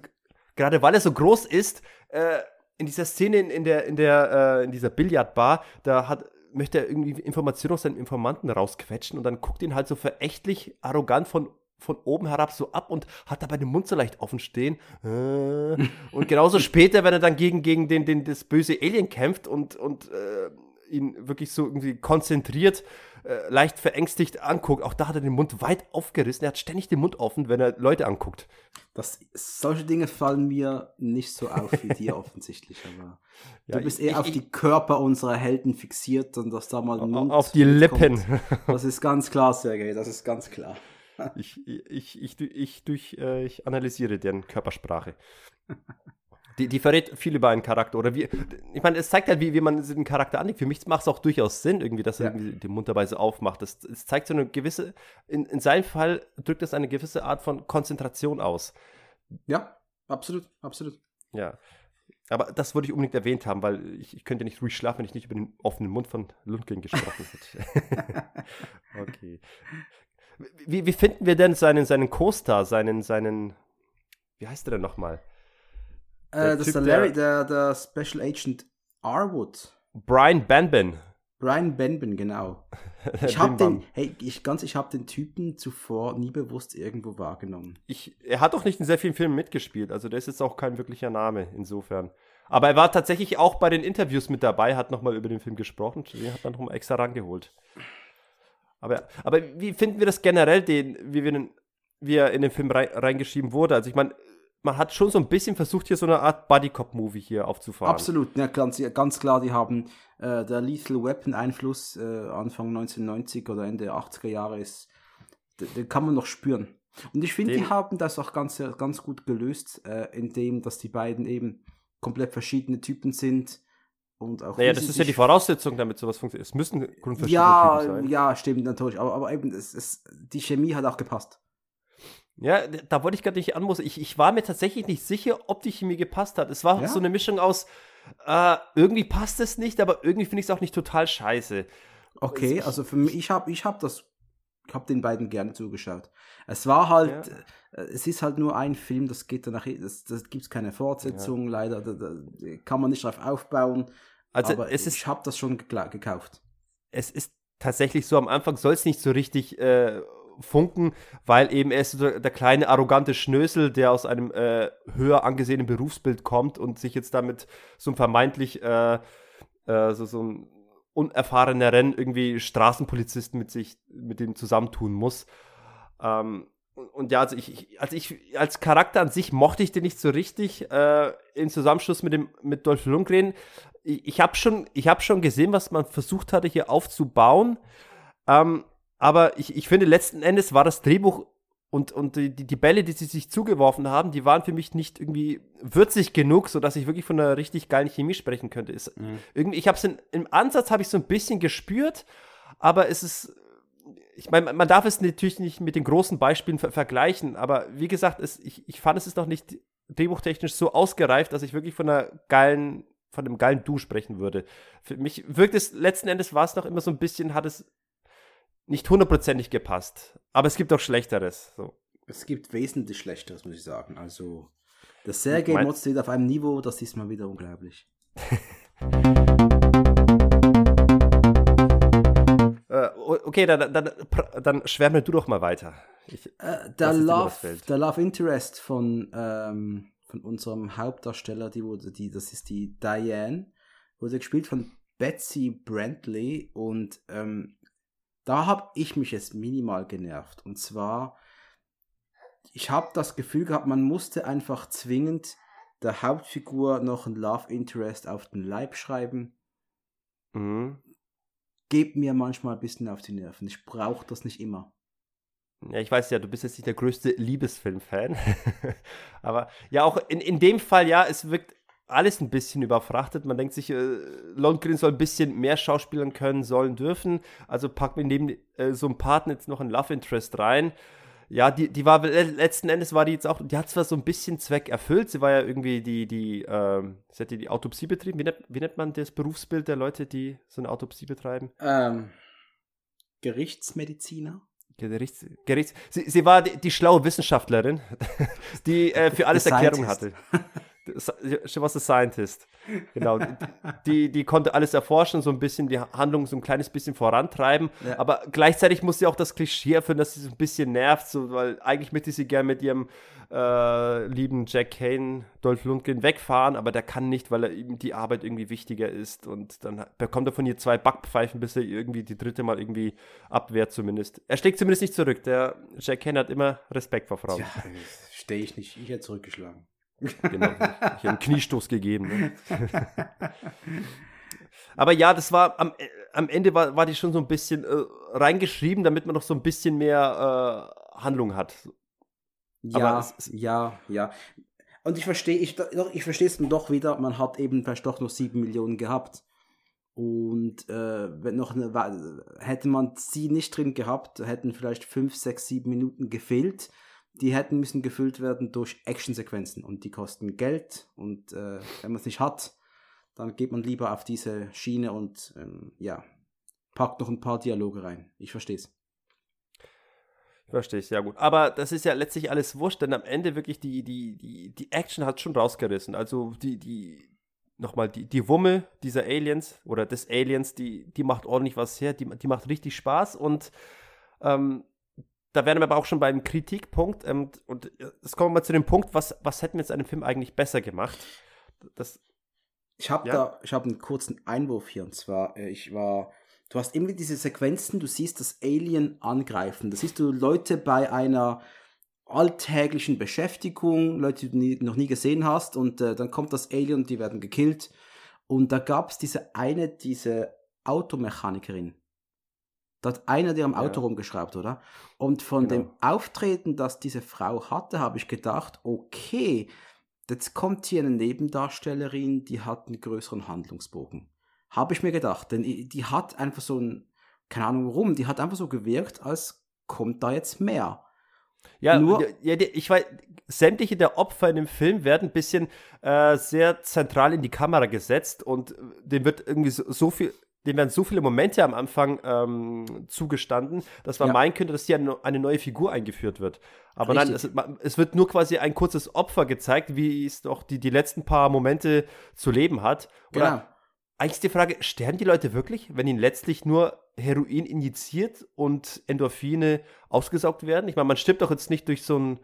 gerade weil er so groß ist, äh, in dieser Szene in, in der, in der, äh, in dieser Billardbar, da hat, möchte er irgendwie Informationen aus seinem Informanten rausquetschen und dann guckt ihn halt so verächtlich, arrogant von von oben herab so ab und hat dabei den Mund so leicht offen stehen. Äh, und genauso später, wenn er dann gegen, gegen den, den, das böse Alien kämpft und, und äh, ihn wirklich so irgendwie konzentriert, äh, leicht verängstigt anguckt. Auch da hat er den Mund weit aufgerissen. Er hat ständig den Mund offen, wenn er Leute anguckt. Das, solche Dinge fallen mir nicht so auf wie dir offensichtlich. Aber ja, du bist eher ich, auf ich, die Körper unserer Helden fixiert und dass da mal ein Mund auf die Lippen. Kommt. Das ist ganz klar, Sergej. Das ist ganz klar. ich, ich, ich, ich, durch, äh, ich analysiere deren Körpersprache. Die, die verrät viel über einen Charakter. Oder wie, ich meine, es zeigt halt, wie, wie man den Charakter anlegt. Für mich macht es auch durchaus Sinn, irgendwie, dass er ja. den Mund dabei so aufmacht. Es zeigt so eine gewisse, in, in seinem Fall drückt es eine gewisse Art von Konzentration aus. Ja, absolut, absolut. Ja. Aber das wollte ich unbedingt erwähnt haben, weil ich, ich könnte nicht ruhig schlafen, wenn ich nicht über den offenen Mund von Lundgren gesprochen hätte. okay. Wie, wie finden wir denn seinen, seinen Co-Star, seinen, seinen, wie heißt der denn nochmal? Äh, das ist der Larry, der, der Special Agent Arwood. Brian Benben. Brian Benben, genau. Ich habe den, hey, ich ganz, ich habe den Typen zuvor nie bewusst irgendwo wahrgenommen. Ich, er hat doch nicht in sehr vielen Filmen mitgespielt, also der ist jetzt auch kein wirklicher Name insofern. Aber er war tatsächlich auch bei den Interviews mit dabei, hat nochmal über den Film gesprochen, den hat man nochmal extra rangeholt. Aber, aber wie finden wir das generell, den, wie, wir den, wie er in den Film rein, reingeschrieben wurde? Also ich meine, man hat schon so ein bisschen versucht, hier so eine Art Buddy-Cop-Movie hier aufzufahren. Absolut, ja, ganz, ganz klar, die haben äh, der Lethal Weapon-Einfluss äh, Anfang 1990 oder Ende 80er Jahre ist den, kann man noch spüren. Und ich finde, die haben das auch ganz, ganz gut gelöst, äh, indem, dass die beiden eben komplett verschiedene Typen sind. Und auch Naja, das ist ja die Voraussetzung, damit sowas funktioniert. Es müssen grundverschiedene Ja, Typen sein. ja, stimmt natürlich. Aber, aber eben, es, es, die Chemie hat auch gepasst. Ja, da wollte ich gerade nicht anmussen. Ich, ich war mir tatsächlich nicht sicher, ob die Chemie gepasst hat. Es war Ja? so eine Mischung aus, äh, irgendwie passt es nicht, aber irgendwie finde ich es auch nicht total scheiße. Okay, also für mich, ich habe ich hab das, ich habe den beiden gerne zugeschaut. Es war halt, äh, es ist halt nur ein Film, das geht danach, das, das gibt es keine Fortsetzung, leider, da, da kann man nicht drauf aufbauen. Also aber es ist, ich habe das schon gekauft. es ist tatsächlich so, am Anfang soll es nicht so richtig äh, funken, weil eben er ist der, der kleine arrogante Schnösel, der aus einem äh, höher angesehenen Berufsbild kommt und sich jetzt damit so ein vermeintlich äh, äh, so, so ein unerfahrener Renn irgendwie Straßenpolizisten mit sich mit dem zusammentun muss. Ähm, und, ja, also ich, also ich als Charakter an sich mochte ich den nicht so richtig äh, im Zusammenschluss mit dem mit Dolph Lundgren. Ich, habe schon, ich schon gesehen, was man versucht hatte hier aufzubauen. Ähm, aber ich, ich finde, letzten Endes war das Drehbuch und, und die, die Bälle, die sie sich zugeworfen haben, die waren für mich nicht irgendwie würzig genug, sodass ich wirklich von einer richtig geilen Chemie sprechen könnte. Ist, irgendwie, ich habe es im Ansatz habe ich so ein bisschen gespürt, aber es ist, ich meine, man darf es natürlich nicht mit den großen Beispielen ver vergleichen, aber wie gesagt, es, ich, ich fand, es ist noch nicht drehbuchtechnisch so ausgereift, dass ich wirklich von einer geilen, von einem geilen Du sprechen würde. Für mich wirkt es, letzten Endes war es noch immer so ein bisschen, hat es nicht hundertprozentig gepasst. Aber es gibt auch Schlechteres. So. Es gibt wesentlich Schlechteres, muss ich sagen. Also, der Sergei Mein- Mod steht auf einem Niveau, das ist mal wieder unglaublich. Äh, okay, dann, dann, dann schwärme du doch mal weiter. Ich, Äh, der, Das Love, das der Love Interest von, ähm, von unserem Hauptdarsteller, die wurde, die, das ist die Diane, wurde gespielt von Betsy Brantley und ähm, da habe ich mich jetzt minimal genervt. Und zwar, ich habe das Gefühl gehabt, man musste einfach zwingend der Hauptfigur noch ein Love Interest auf den Leib schreiben. mhm. Gebt mir manchmal ein bisschen auf die Nerven. Ich brauche das nicht immer. Ja, ich weiß ja, du bist jetzt nicht der größte Liebesfilm-Fan. Aber ja, auch in, in dem Fall, ja, es wirkt alles ein bisschen überfrachtet. Man denkt sich, äh, Lundgren soll ein bisschen mehr schauspielern können, sollen, dürfen. Also packt mir neben äh, so einem Partner jetzt noch ein Love Interest rein. Ja, die, die war le- letzten Endes war die jetzt auch, die hat zwar so ein bisschen Zweck erfüllt, sie war ja irgendwie die, die, ähm, sie hat die, die Autopsie betrieben. Wie nennt, wie nennt man das Berufsbild der Leute, die so eine Autopsie betreiben? Ähm, Gerichtsmediziner? Gerichts, Gerichts, sie, sie war die, die schlaue Wissenschaftlerin, die äh, für alles Erklärung hatte. She was a scientist. Genau. Die, die konnte alles erforschen, so ein bisschen die Handlung so ein kleines bisschen vorantreiben. Ja. Aber gleichzeitig muss sie auch das Klischee erfüllen, dass sie so ein bisschen nervt, so, weil eigentlich möchte sie gerne mit ihrem äh, lieben Jack Kane, Dolph Lundgren wegfahren, aber der kann nicht, weil er ihm die Arbeit irgendwie wichtiger ist. Und dann bekommt er von ihr zwei Backpfeifen, bis er irgendwie die dritte Mal irgendwie abwehrt zumindest. Er schlägt zumindest nicht zurück. Der Jack Kane hat immer Respekt vor Frauen. Ja, stehe ich nicht. Ich hätte zurückgeschlagen. Genau. Ich habe einen Kniestoß gegeben. Ne? Aber ja, das war am, äh, am Ende war, war die schon so ein bisschen äh, reingeschrieben, damit man noch so ein bisschen mehr äh, Handlung hat. Ja, es- es- ja, ja. Und ich verstehe, ich, ich verstehe es dann doch wieder, man hat eben vielleicht doch nur sieben Millionen gehabt. Und äh, wenn noch eine, hätte man sie nicht drin gehabt, hätten vielleicht fünf, sechs, sieben Minuten gefehlt. Die hätten müssen gefüllt werden durch Actionsequenzen und die kosten Geld. Und äh, wenn man es nicht hat, dann geht man lieber auf diese Schiene und ähm, ja, packt noch ein paar Dialoge rein. Ich verstehe es. Verstehe ich, ja gut. Aber das ist ja letztlich alles wurscht, denn am Ende wirklich die, die, die, die Action hat schon rausgerissen. Also die, die, nochmal, die, die Wumme dieser Aliens oder des Aliens, die, die macht ordentlich was her, die, die macht richtig Spaß und ähm, da wären wir aber auch schon beim Kritikpunkt ähm, und jetzt kommen wir mal zu dem Punkt, was, was hätten wir jetzt dem Film eigentlich besser gemacht? Das, Ich habe Ja? da, ich habe einen kurzen Einwurf hier und zwar, äh, ich war, du hast immer diese Sequenzen, du siehst das Alien angreifen, da siehst du Leute bei einer alltäglichen Beschäftigung, Leute, die du nie, noch nie gesehen hast und äh, dann kommt das Alien und die werden gekillt und da gab es diese eine, diese Automechanikerin, Da hat einer der am Auto Ja. rumgeschraubt, oder? Und von dem Genau. Auftreten, das diese Frau hatte, habe ich gedacht, okay, jetzt kommt hier eine Nebendarstellerin, die hat einen größeren Handlungsbogen. Habe ich mir gedacht, denn die hat einfach so ein, keine Ahnung warum, die hat einfach so gewirkt, als kommt da jetzt mehr. Ja, Nur- ja, ich weiß, sämtliche der Opfer in dem Film werden ein bisschen äh, sehr zentral in die Kamera gesetzt und äh, dem wird irgendwie so, so viel, dem werden so viele Momente am Anfang ähm, zugestanden, dass man Ja. meinen könnte, dass hier eine, eine neue Figur eingeführt wird. Aber nein, Richtig. es, man- es wird nur quasi ein kurzes Opfer gezeigt, wie es doch die, die letzten paar Momente zu leben hat. Genau. Oder eigentlich ist die Frage, sterben die Leute wirklich, wenn ihnen letztlich nur Heroin injiziert und Endorphine ausgesaugt werden? Ich meine, man stirbt doch jetzt nicht durch so einen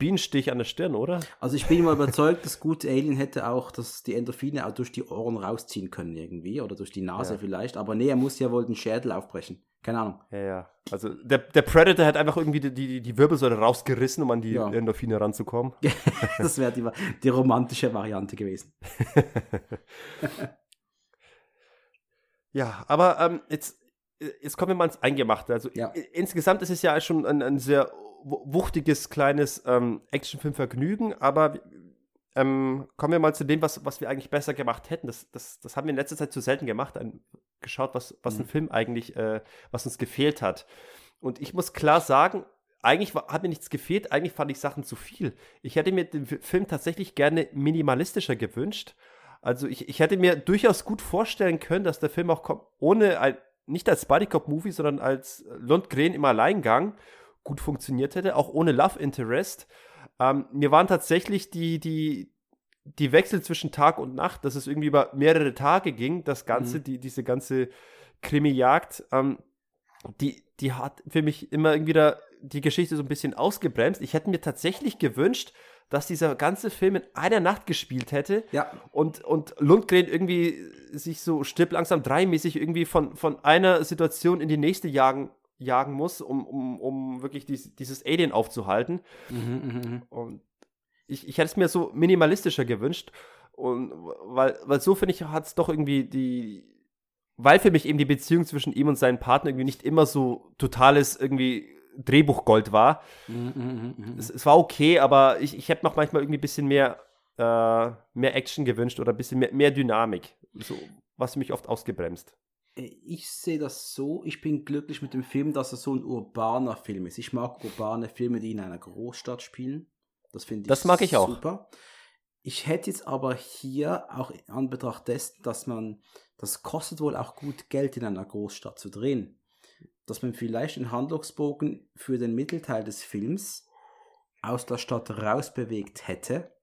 Bienenstich an der Stirn, oder? Also ich bin mal überzeugt, das gute Alien hätte auch dass die Endorphine auch durch die Ohren rausziehen können irgendwie oder durch die Nase Ja. vielleicht. Aber nee, er muss ja wohl den Schädel aufbrechen. Keine Ahnung. Ja, ja. Also der, der Predator hat einfach irgendwie die, die, die Wirbelsäule rausgerissen, um an die Ja. Endorphine ranzukommen. Das wäre die, die romantische Variante gewesen. Ja, aber ähm, jetzt, jetzt kommen wir mal ins Eingemachte. Also Ja. insgesamt ist es ja schon ein, ein sehr wuchtiges, kleines ähm, Actionfilmvergnügen, aber ähm, kommen wir mal zu dem, was, was wir eigentlich besser gemacht hätten. Das, das, das haben wir in letzter Zeit zu selten gemacht, ein, geschaut, was, was ein Film eigentlich, äh, was uns gefehlt hat. Und ich muss klar sagen, eigentlich war, hat mir nichts gefehlt, eigentlich fand ich Sachen zu viel. Ich hätte mir den Fi- Film tatsächlich gerne minimalistischer gewünscht. Also ich, ich hätte mir durchaus gut vorstellen können, dass der Film auch kom- ohne ein, nicht als Bodycop-Movie, sondern als Lundgren im Alleingang gut funktioniert hätte, auch ohne Love Interest. Ähm, mir waren tatsächlich die, die, die Wechsel zwischen Tag und Nacht, dass es irgendwie über mehrere Tage ging, das Ganze, Mhm. die, diese ganze Krimi-Jagd, ähm, die, die hat für mich immer irgendwie da die Geschichte so ein bisschen ausgebremst. Ich hätte mir tatsächlich gewünscht, dass dieser ganze Film in einer Nacht gespielt hätte Ja, und, und Lundgren irgendwie sich so stirb langsam dreimäßig irgendwie von, von einer Situation in die nächste jagen, jagen muss, um, um, um wirklich dies, dieses Alien aufzuhalten. mhm, Und ich, ich hätte es mir so minimalistischer gewünscht. Und weil, weil so finde ich, hat es doch irgendwie die. Weil für mich eben die Beziehung zwischen ihm und seinem Partner irgendwie nicht immer so totales irgendwie Drehbuchgold war. mhm, Es, es war okay, aber ich, ich hätte noch manchmal irgendwie ein bisschen mehr, äh, mehr Action gewünscht oder ein bisschen mehr, mehr Dynamik. So, was mich oft ausgebremst. Ich sehe das so, ich bin glücklich mit dem Film, dass er so ein urbaner Film ist. Ich mag urbane Filme, die in einer Großstadt spielen. Das finde ich Das mag ich auch. super. Ich hätte jetzt aber hier auch in Anbetracht dessen, dass man, das kostet wohl auch gut Geld in einer Großstadt zu drehen, dass man vielleicht den Handlungsbogen für den Mittelteil des Films aus der Stadt rausbewegt hätte,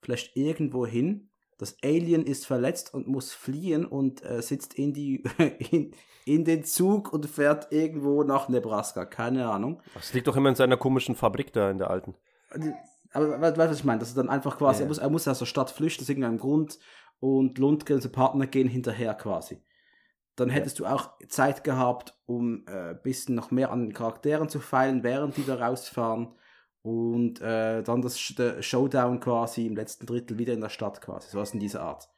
vielleicht irgendwo hin. Das Alien ist verletzt und muss fliehen und äh, sitzt in, die, in, in den Zug und fährt irgendwo nach Nebraska. Keine Ahnung. Das liegt doch immer in seiner komischen Fabrik da in der alten. Aber weißt du, was ich meine? Dass er dann einfach quasi, Ja. er, muss, er muss aus der Stadt flüchten aus irgendeinem Grund und Lundgren und sein Partner gehen hinterher quasi. Dann hättest du auch Zeit gehabt, um ein äh, bisschen noch mehr an den Charakteren zu feilen, während die da rausfahren. Und äh, dann das Showdown quasi im letzten Drittel wieder in der Stadt quasi. Sowas in dieser Art.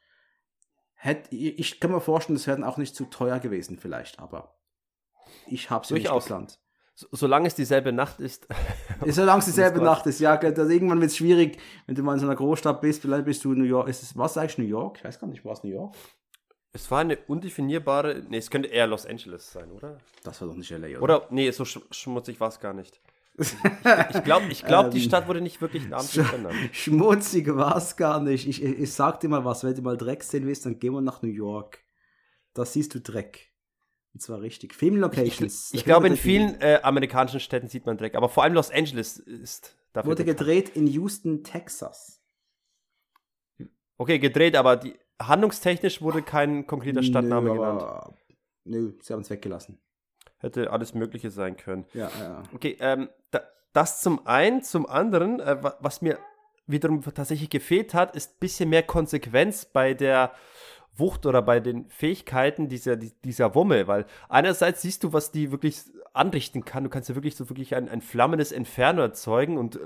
Hätt, ich, ich kann mir vorstellen, das wäre auch nicht zu teuer gewesen vielleicht, aber ich habe es nicht geplant. So, solange es dieselbe Nacht ist. Solange es dieselbe. Nacht ist, ja, das, irgendwann wird es schwierig, wenn du mal in so einer Großstadt bist, vielleicht bist du in New York, ist es, was eigentlich New York? Ich weiß gar nicht, war es New York? Es war eine undefinierbare. Nee, es könnte eher Los Angeles sein, oder? Das war doch nicht LA, oder? Oder, nee, so sch schmutzig war es gar nicht. Ich glaube, ich glaub, die Ähm, Stadt wurde nicht wirklich namentlich benannt. Schmutzig war es gar nicht. Ich, ich, ich sag dir mal was, wenn du mal Dreck sehen willst, dann geh mal nach New York. Da siehst du Dreck. Und zwar richtig. Filmlocations. Ich Der glaube, in vielen äh, amerikanischen Städten sieht man Dreck, aber vor allem Los Angeles ist dafür. Wurde bekannt. gedreht in Houston, Texas. Okay, gedreht, aber die, handlungstechnisch wurde kein konkreter Stadtname Nö, genannt. Nö, sie haben es weggelassen. Hätte alles Mögliche sein können. Ja, ja. Okay, ähm, da, das zum einen, zum anderen, äh, wa- was mir wiederum tatsächlich gefehlt hat, ist ein bisschen mehr Konsequenz bei der Wucht oder bei den Fähigkeiten dieser, die- dieser Wumme, weil einerseits siehst du, was die wirklich anrichten kann. Du kannst ja wirklich so wirklich ein, ein flammendes Inferno erzeugen und äh,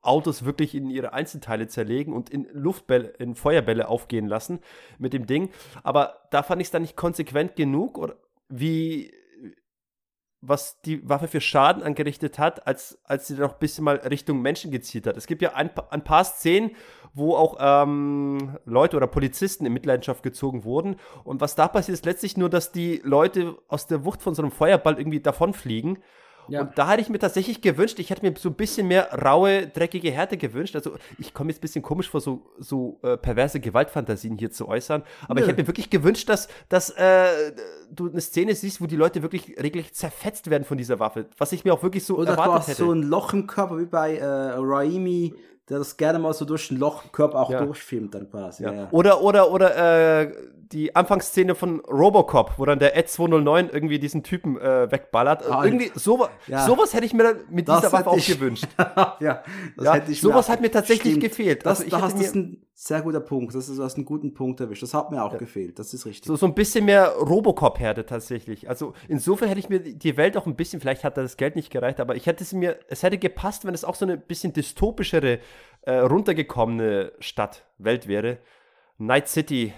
Autos wirklich in ihre Einzelteile zerlegen und in Luftbälle, in Feuerbälle aufgehen lassen mit dem Ding. Aber da fand ich es dann nicht konsequent genug oder wie was die Waffe für Schaden angerichtet hat, als, als sie noch ein bisschen mal Richtung Menschen gezielt hat. Es gibt ja ein, ein paar Szenen, wo auch ähm, Leute oder Polizisten in Mitleidenschaft gezogen wurden. Und was da passiert, ist letztlich nur, dass die Leute aus der Wucht von so einem Feuerball irgendwie davonfliegen. Ja. Und da hätte ich mir tatsächlich gewünscht, ich hätte mir so ein bisschen mehr raue, dreckige Härte gewünscht. Also ich komme jetzt ein bisschen komisch vor, so, so äh, perverse Gewaltfantasien hier zu äußern. Aber Nö. ich hätte mir wirklich gewünscht, dass, dass äh, du eine Szene siehst, wo die Leute wirklich regelrecht zerfetzt werden von dieser Waffe. Was ich mir auch wirklich so Oder erwartet hätte. so ein Loch im Körper wie bei äh, Raimi der das gerne mal so durch den Lochkörper auch ja. durchfilmt dann quasi. Ja. Ja. Oder, oder, oder äh, die Anfangsszene von Robocop, wo dann der Ed 209 irgendwie diesen Typen äh, wegballert. Ah, irgendwie sowas, sowas hätte ich mir mit das dieser Waffe auch gewünscht. ja, das hätte ich sowas hat mir tatsächlich Stimmt. gefehlt. Das, also da hast du einen sehr guter Punkt. Das ist, du hast einen guten Punkt erwischt. Das hat mir auch gefehlt. Das ist richtig. So, so ein bisschen mehr Robocop-Herde tatsächlich. Also insofern hätte ich mir die Welt auch ein bisschen, vielleicht hat das Geld nicht gereicht, aber ich hätte es mir, es hätte gepasst, wenn es auch so eine bisschen dystopischere äh, runtergekommene Stadt, Welt wäre. Night City.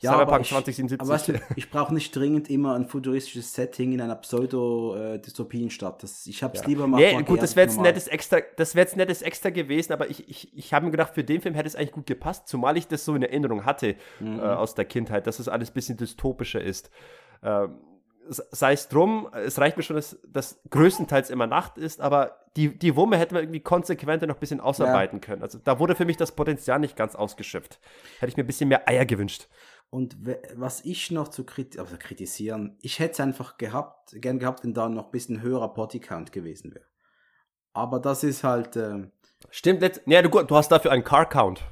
Ja, Cyberpunk 2077. Aber weißt du, ich brauche nicht dringend immer ein futuristisches Setting in einer Pseudo-Dystopienstadt. ich habe es ja. lieber mal. Nee, gut, das wäre jetzt nettes extra, das wäre jetzt nettes extra gewesen, aber ich, ich, ich habe mir gedacht, für den Film hätte es eigentlich gut gepasst, zumal ich das so in Erinnerung hatte mhm. äh, aus der Kindheit, dass es alles ein bisschen dystopischer ist. Ähm, sei es drum, es reicht mir schon, dass das größtenteils immer Nacht ist, aber die, die Wumme hätten wir irgendwie konsequenter noch ein bisschen ausarbeiten ja. können. Also da wurde für mich das Potenzial nicht ganz ausgeschöpft. Hätte ich mir ein bisschen mehr Eier gewünscht. Und was ich noch zu kriti also kritisieren, ich hätte es einfach gehabt, gern gehabt, wenn da noch ein bisschen höherer Bodycount gewesen wäre. Aber das ist halt, äh, Stimmt, jetzt, ja, du, du hast dafür einen Car-Count.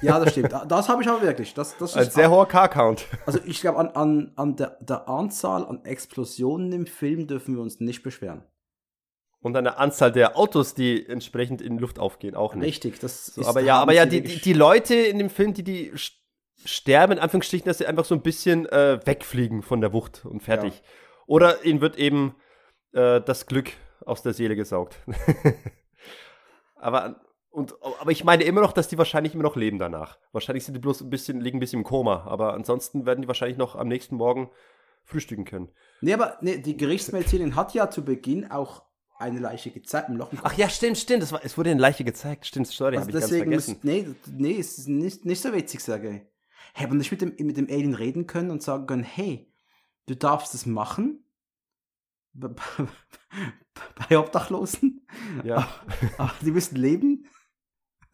Ja, das stimmt. Das habe ich aber wirklich. Das, das Ein sehr hoher Car-Count. Also ich glaube, an, an, an der, der Anzahl an Explosionen im Film dürfen wir uns nicht beschweren. Und an der Anzahl der Autos, die entsprechend in Luft aufgehen, auch nicht. Richtig, das so, Aber ja, aber ja, die, die, die, Leute in dem Film, die, die sterben, in Anführungsstrichen, dass sie einfach so ein bisschen äh, wegfliegen von der Wucht und fertig. Ja. Oder ihnen wird eben äh, das Glück aus der Seele gesaugt. Aber, und, aber ich meine immer noch, dass die wahrscheinlich immer noch leben danach. Wahrscheinlich sind die bloß ein bisschen, liegen ein bisschen im Koma. Aber ansonsten werden die wahrscheinlich noch am nächsten Morgen frühstücken können. Nee, aber nee, die Gerichtsmedizinerin hat ja zu Beginn auch eine Leiche gezeigt im Loch. Ach ja, stimmt, stimmt. Das war, es wurde eine Leiche gezeigt. Stimmt, sorry, also habe ich ganz vergessen. Muss, nee, nee, es ist nicht, nicht so witzig, sage ich. Hätte man nicht mit dem, mit dem Alien reden können und sagen können, hey, du darfst das machen, bei Obdachlosen. Ja. Aber, die müssen leben.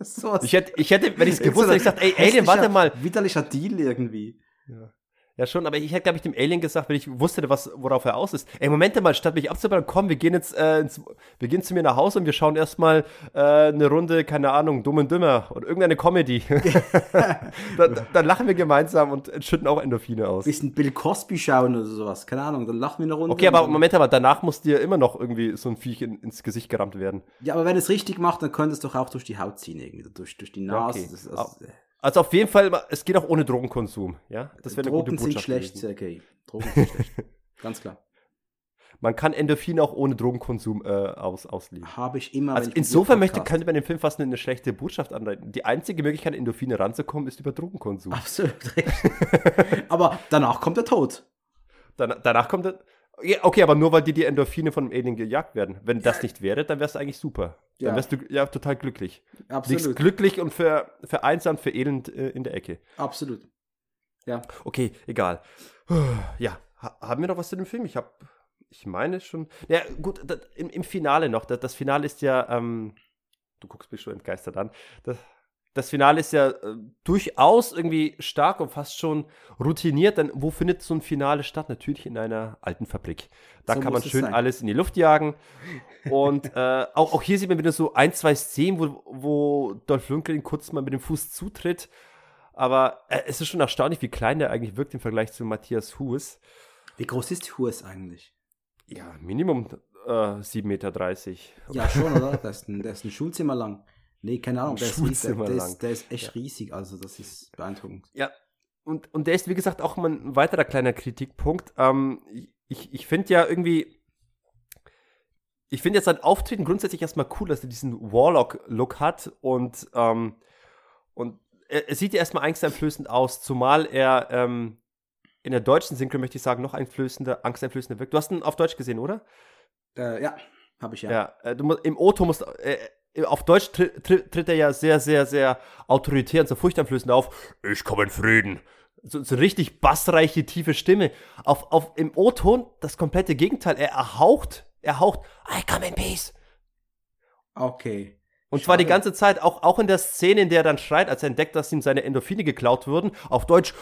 So ich, hätte, ich hätte, wenn ich es gewusst hätte, gesagt, ey, Alien, warte mal. Widerlicher Deal irgendwie. Ja. Ja, schon, aber ich hätte, glaube ich, dem Alien gesagt, wenn ich wusste, was, worauf er aus ist. Ey, Moment mal, statt mich abzubauen, komm, wir gehen jetzt, äh, ins, wir gehen zu mir nach Hause und wir schauen erstmal äh, eine Runde, keine Ahnung, Dumm und Dümmer oder irgendeine Comedy. dann, dann, lachen wir gemeinsam und schütten auch Endorphine aus. Bisschen Bill Cosby schauen oder sowas, keine Ahnung, dann lachen wir eine Runde. Okay, aber Moment mal, danach muss dir immer noch irgendwie so ein Viech in, ins Gesicht gerammt werden. Ja, aber wenn es richtig macht, dann könnte es doch auch durch die Haut ziehen, irgendwie, durch, durch die Nase. Ja, okay. das, das, also auf jeden Fall, es geht auch ohne Drogenkonsum, ja? Das wäre eine Drogen gute Botschaft. sind schlecht, Sergej. Drogen sind schlecht. Ganz klar. Man kann Endorphine auch ohne Drogenkonsum äh, aus, ausleben. Habe ich immer. Also insofern möchte, könnte man dem Film fast eine, eine schlechte Botschaft anleiten. Die einzige Möglichkeit, Endorphine ranzukommen, ist über Drogenkonsum. Absolut recht. aber danach kommt der Tod. Dan danach kommt der. Ja, okay, aber nur weil dir die Endorphine von dem Alien gejagt werden. Wenn das nicht wäre, dann wärst du eigentlich super. Dann wärst du ja total glücklich. Absolut. Liegst glücklich und ver, vereinsamt, verelend äh, in der Ecke. Absolut. Ja. Okay, egal. Ja, haben wir noch was zu dem Film? Ich habe, ich meine schon. Ja, gut, das, im, im, Finale noch. Das, das Finale ist ja, ähm, du guckst mich schon entgeistert an. Das, das Finale ist ja äh, durchaus irgendwie stark und fast schon routiniert. Denn wo findet so ein Finale statt? Natürlich in einer alten Fabrik. Da so kann man schön alles in die Luft jagen. Und äh, auch, auch, hier sieht man wieder so ein, zwei Szenen, wo, wo Dolph Lundgren kurz mal mit dem Fuß zutritt. Aber äh, es ist schon erstaunlich, wie klein der eigentlich wirkt im Vergleich zu Matthias Hues. Wie groß ist Hues eigentlich? Ja, Minimum äh, 7,30 Meter. Ja, schon, oder? Das ist ein, das ist ein Schulzimmer lang. Nee, keine Ahnung, der ist, riesig, der, ist, der ist echt ja. riesig, also das ist beeindruckend. Ja, und, und der ist, wie gesagt, auch mal ein weiterer kleiner Kritikpunkt. Ähm, ich ich finde ja irgendwie, ich finde jetzt sein Auftreten grundsätzlich erstmal cool, dass er diesen Warlock-Look hat und, ähm, und er, er, sieht ja erstmal angsteinflößend aus, zumal er, ähm, in der deutschen Synchro möchte ich sagen, noch einflößender, angsteinflößender wirkt. Du hast ihn auf Deutsch gesehen, oder? Äh, ja, habe ich ja. Ja, äh, du im O-Ton musst, äh, auf Deutsch tritt, tritt, tritt er ja sehr, sehr, sehr autoritär und so furchteinflößend auf. Ich komme in Frieden. So, so richtig bassreiche, tiefe Stimme. Auf, auf, Im O-Ton das komplette Gegenteil. Er erhaucht, er haucht, I come in peace. Okay. Und zwar die ganze Zeit, auch, auch in der Szene, in der er dann schreit, als er entdeckt, dass ihm seine Endorphine geklaut wurden, auf Deutsch